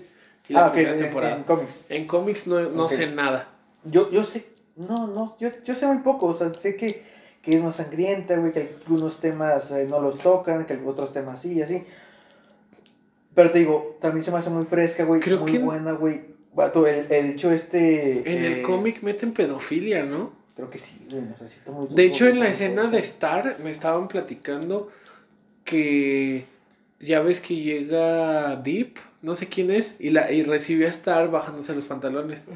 y la Ah, ok, primera en, temporada. en cómics. En cómics no, no sé nada. Yo, yo sé, no, no, yo, yo sé muy poco, o sea, sé que, que es más sangrienta, güey, que algunos temas eh, no los tocan, que otros temas sí y así. Pero te digo, también se me hace muy fresca, güey, Creo muy que- buena, güey. Vato, el, el hecho este... En eh, el cómic meten pedofilia, ¿no? Creo que sí, güey, o sea, sí está muy... De hecho, en la escena de Star me estaban platicando que ya ves que llega Deep, no sé quién es, y, la, y recibe a Star bajándose los pantalones.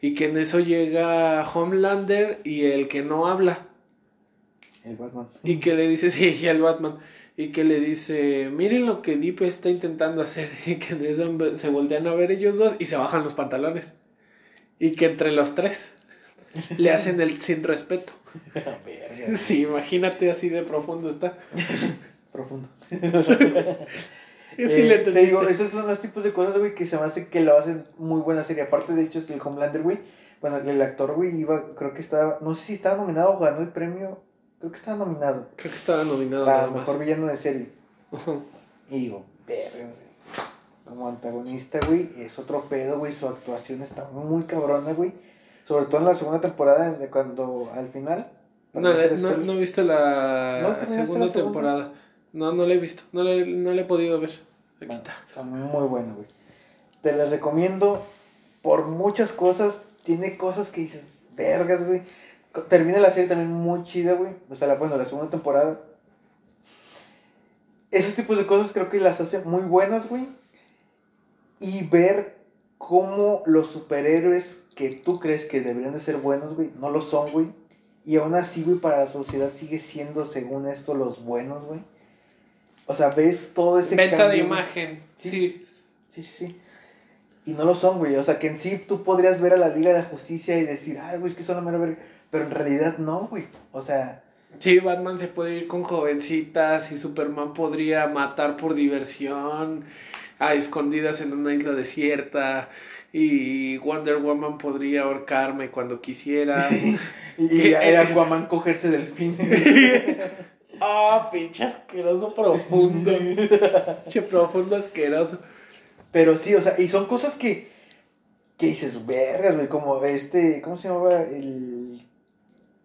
Y que en eso llega Homelander y el que no habla. El Batman. Y que le dice, sí, el Batman. Y que le dice, miren lo que Deep está intentando hacer. Y que en eso se voltean a ver ellos dos y se bajan los pantalones. Y que entre los tres le hacen el sin respeto. Sí, imagínate así de profundo está. Profundo. Sí, Eh, te digo, esos son los tipos de cosas, güey, que se me hace que lo hacen muy buena serie. Aparte, de hecho, este, el Homelander, güey, bueno, el actor, güey, iba, creo que estaba, no sé si estaba nominado o ganó el premio, creo que estaba nominado Creo que estaba nominado a nada más. mejor villano de serie. Y digo, verga, güey. Como antagonista, güey, es otro pedo, güey, su actuación está muy cabrona, güey. Sobre todo en la segunda temporada, de cuando al final. para No, no, no he visto la ¿No terminaste segunda la segunda? temporada. No, no la he visto. No la, no la he podido ver. Aquí Bueno, está. Está muy bueno, güey. Te la recomiendo por muchas cosas. Tiene cosas que dices, vergas, güey. Termina la serie también muy chida, güey. O sea, la, bueno, la segunda temporada. Esos tipos de cosas creo que las hace muy buenas, güey. Y ver cómo los superhéroes que tú crees que deberían de ser buenos, güey, no lo son, güey. Y aún así, güey, para la sociedad sigue siendo, según esto, los buenos, güey. O sea, ves todo ese Venta de cambio, imagen. Sí. Sí. Sí, sí, sí. Y no lo son, güey. O sea, que en sí tú podrías ver a la Liga de la Justicia y decir, ay, güey, es que son la mera verga. Pero en realidad no, güey. O sea, Sí, Batman se puede ir con jovencitas y Superman podría matar por diversión. a escondidas en una isla desierta y Wonder Woman podría ahorcarme cuando quisiera. y era Aquaman cogerse del fin. Ah, pinche asqueroso profundo. pinche profundo asqueroso. Pero sí, o sea, y son cosas que, que dices, vergas, güey, como este, ¿cómo se llamaba? El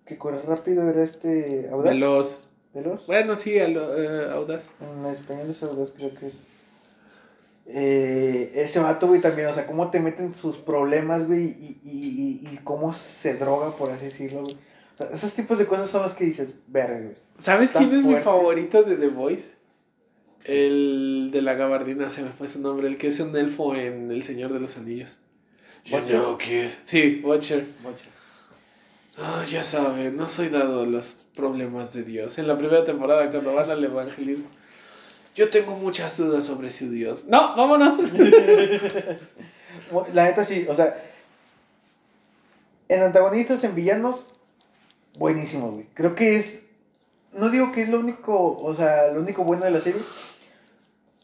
que corre rápido era este Audaz. Veloz. ¿Veloz? Bueno, sí, eh, Audaz. En español es Audaz, creo que es. Eh, ese vato, güey, también, o sea, cómo te meten sus problemas, güey, y, y, y, cómo se droga, por así decirlo, güey. esos tipos de cosas son los que dices, verga, güey. ¿Sabes quién es mi favorito de The Voice? El de la gabardina, se me fue su nombre, el que es un elfo en El Señor de los Anillos. You know, kid. Sí, Watcher. Watcher. Oh, ya saben, no soy dado a los problemas de Dios. En la primera temporada, cuando van al evangelismo, yo tengo muchas dudas sobre su Dios. No, vámonos. la neta sí, o sea, en antagonistas, en villanos, buenísimo, güey. Creo que es, no digo que es lo único, o sea, lo único bueno de la serie,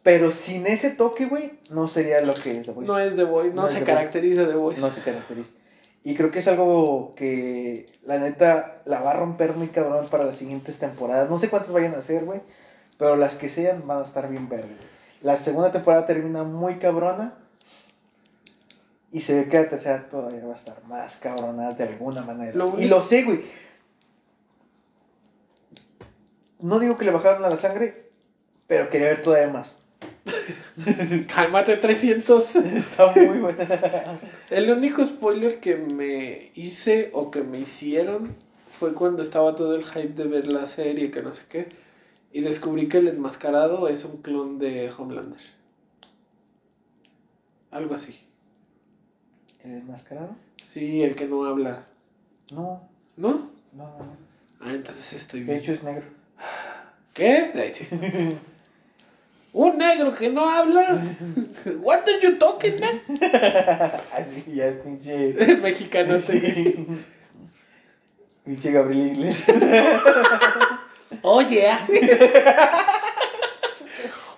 pero sin ese toque, güey, no sería lo que es The Voice. No es The Voice, no, se caracteriza The Voice. No se caracteriza. Y creo que es algo que la neta la va a romper muy cabrón para las siguientes temporadas. No sé cuántas vayan a ser, güey. Pero las que sean van a estar bien verdes. La segunda temporada termina muy cabrona. Y se ve que la tercera todavía va a estar más cabrona de alguna manera. y lo sé, güey. No digo que le bajaron a la sangre, pero quería ver todavía más. Cálmate 300. Está muy buena. El único spoiler que me hice o que me hicieron fue cuando estaba todo el hype de ver la serie, que no sé qué. Y descubrí que el enmascarado es un clon de Homelander. Algo así. ¿El enmascarado? Sí, el que no habla. No. ¿No? No, no, no. Ah, entonces estoy bien. De hecho es negro. ¿Qué? Un negro que no habla. What are you talking, man? Así ya es pinche. Mexicano, sí. pinche Gabriel Inglés. Oh yeah.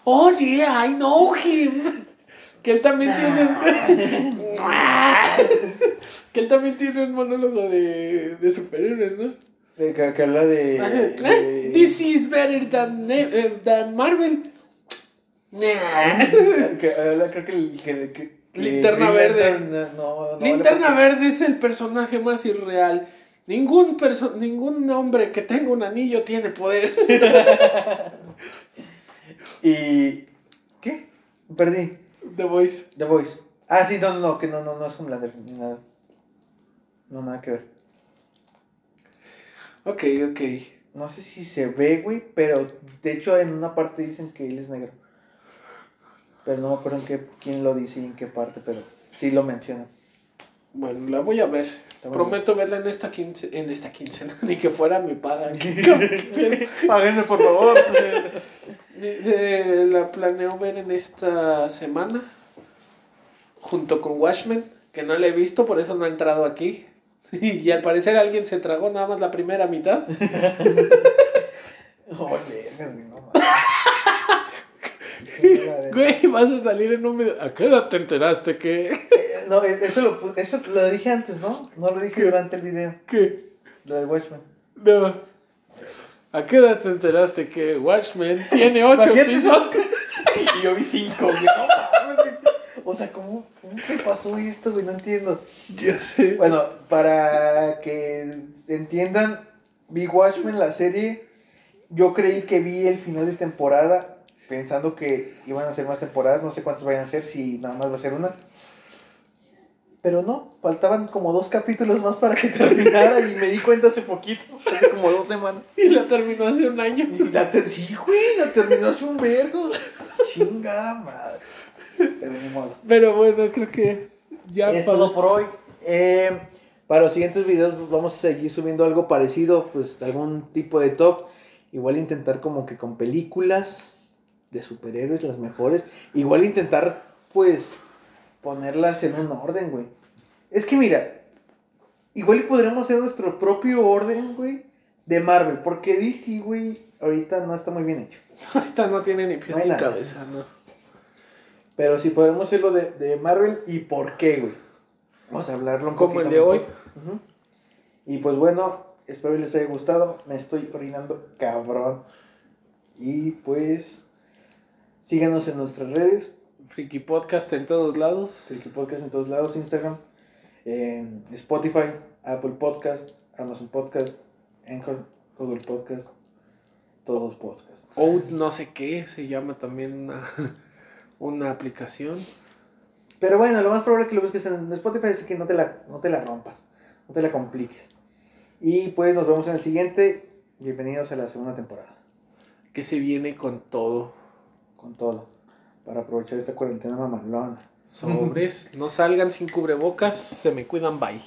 oh yeah, I know him. Que él también tiene. que él también tiene un monólogo de, de superhéroes, ¿no? De, que, habla de, de, This is better than, uh, than Marvel. Habla, creo que, que, que Linterna Verde. No, no, Linterna Verde es el personaje más irreal. Ningún, perso ningún hombre que tenga un anillo tiene poder. ¿Y qué? Perdí. The Voice. The Voice. Ah, sí, no, no, que no, no, no es Homelander ni nada. No, nada que ver. Ok, ok. No sé si se ve, güey, pero de hecho en una parte dicen que él es negro. Pero no me acuerdo en qué, quién lo dice y en qué parte, pero sí lo mencionan. Bueno, la voy a ver. Prometo verla en esta quince, en esta quincena, ni que fuera mi paga. Páguenme, por favor. la planeo ver en esta semana, junto con Watchmen, que no la he visto, por eso no ha entrado aquí. Y al parecer alguien se tragó nada más la primera mitad. oh, Güey, vas a salir en un video. ¿A qué edad te enteraste que.? Eh, no, e, eso lo, eso lo dije antes, ¿no? No lo dije durante el video. ¿Qué? Lo de Watchmen. No. ¿A qué edad te enteraste que Watchmen tiene ocho episodios? y yo vi cinco, O sea, ¿cómo, ¿cómo te pasó esto, güey? No entiendo. Ya sé. Bueno, para que entiendan, vi Watchmen, la serie. Yo creí que vi el final de temporada pensando que iban a ser más temporadas, no sé cuántas vayan a ser, si nada más va a ser una. Pero no, faltaban como dos capítulos más para que terminara y me di cuenta hace poquito, hace como dos semanas. Y la terminó hace un año. Y la sí, güey, la terminó hace un vergo. Chingada madre. Pero ni modo. Pero bueno, creo que ya es todo por hoy. Eh, para los siguientes videos vamos a seguir subiendo algo parecido, pues algún tipo de top. Igual intentar como que con películas de superhéroes, las mejores. Igual intentar, pues, ponerlas en un orden, güey. Es que mira, igual podríamos hacer nuestro propio orden, güey, de Marvel. Porque DC, güey, ahorita no está muy bien hecho. Ahorita no tiene ni pies ni cabeza, no. Pero sí podemos hacerlo de, de Marvel y por qué, güey. Vamos a hablarlo un Como el de hoy. Y pues bueno, espero que les haya gustado. Me estoy orinando cabrón. Y pues síganos en nuestras redes. Friki Podcast en todos lados. Friki Podcast en todos lados, Instagram, en Spotify, Apple Podcast, Amazon Podcast, Anchor, Google Podcast, todos podcasts. Out no sé qué, se llama también una, una aplicación. Pero bueno, lo más probable es que lo busques en Spotify, así que no te la, no te la rompas, no te la compliques. Y pues nos vemos en el siguiente. Bienvenidos a la segunda temporada, Que se viene con todo. Con todo, para aprovechar esta cuarentena mamalona. Sobres. no salgan sin cubrebocas. Se me cuidan. Bye.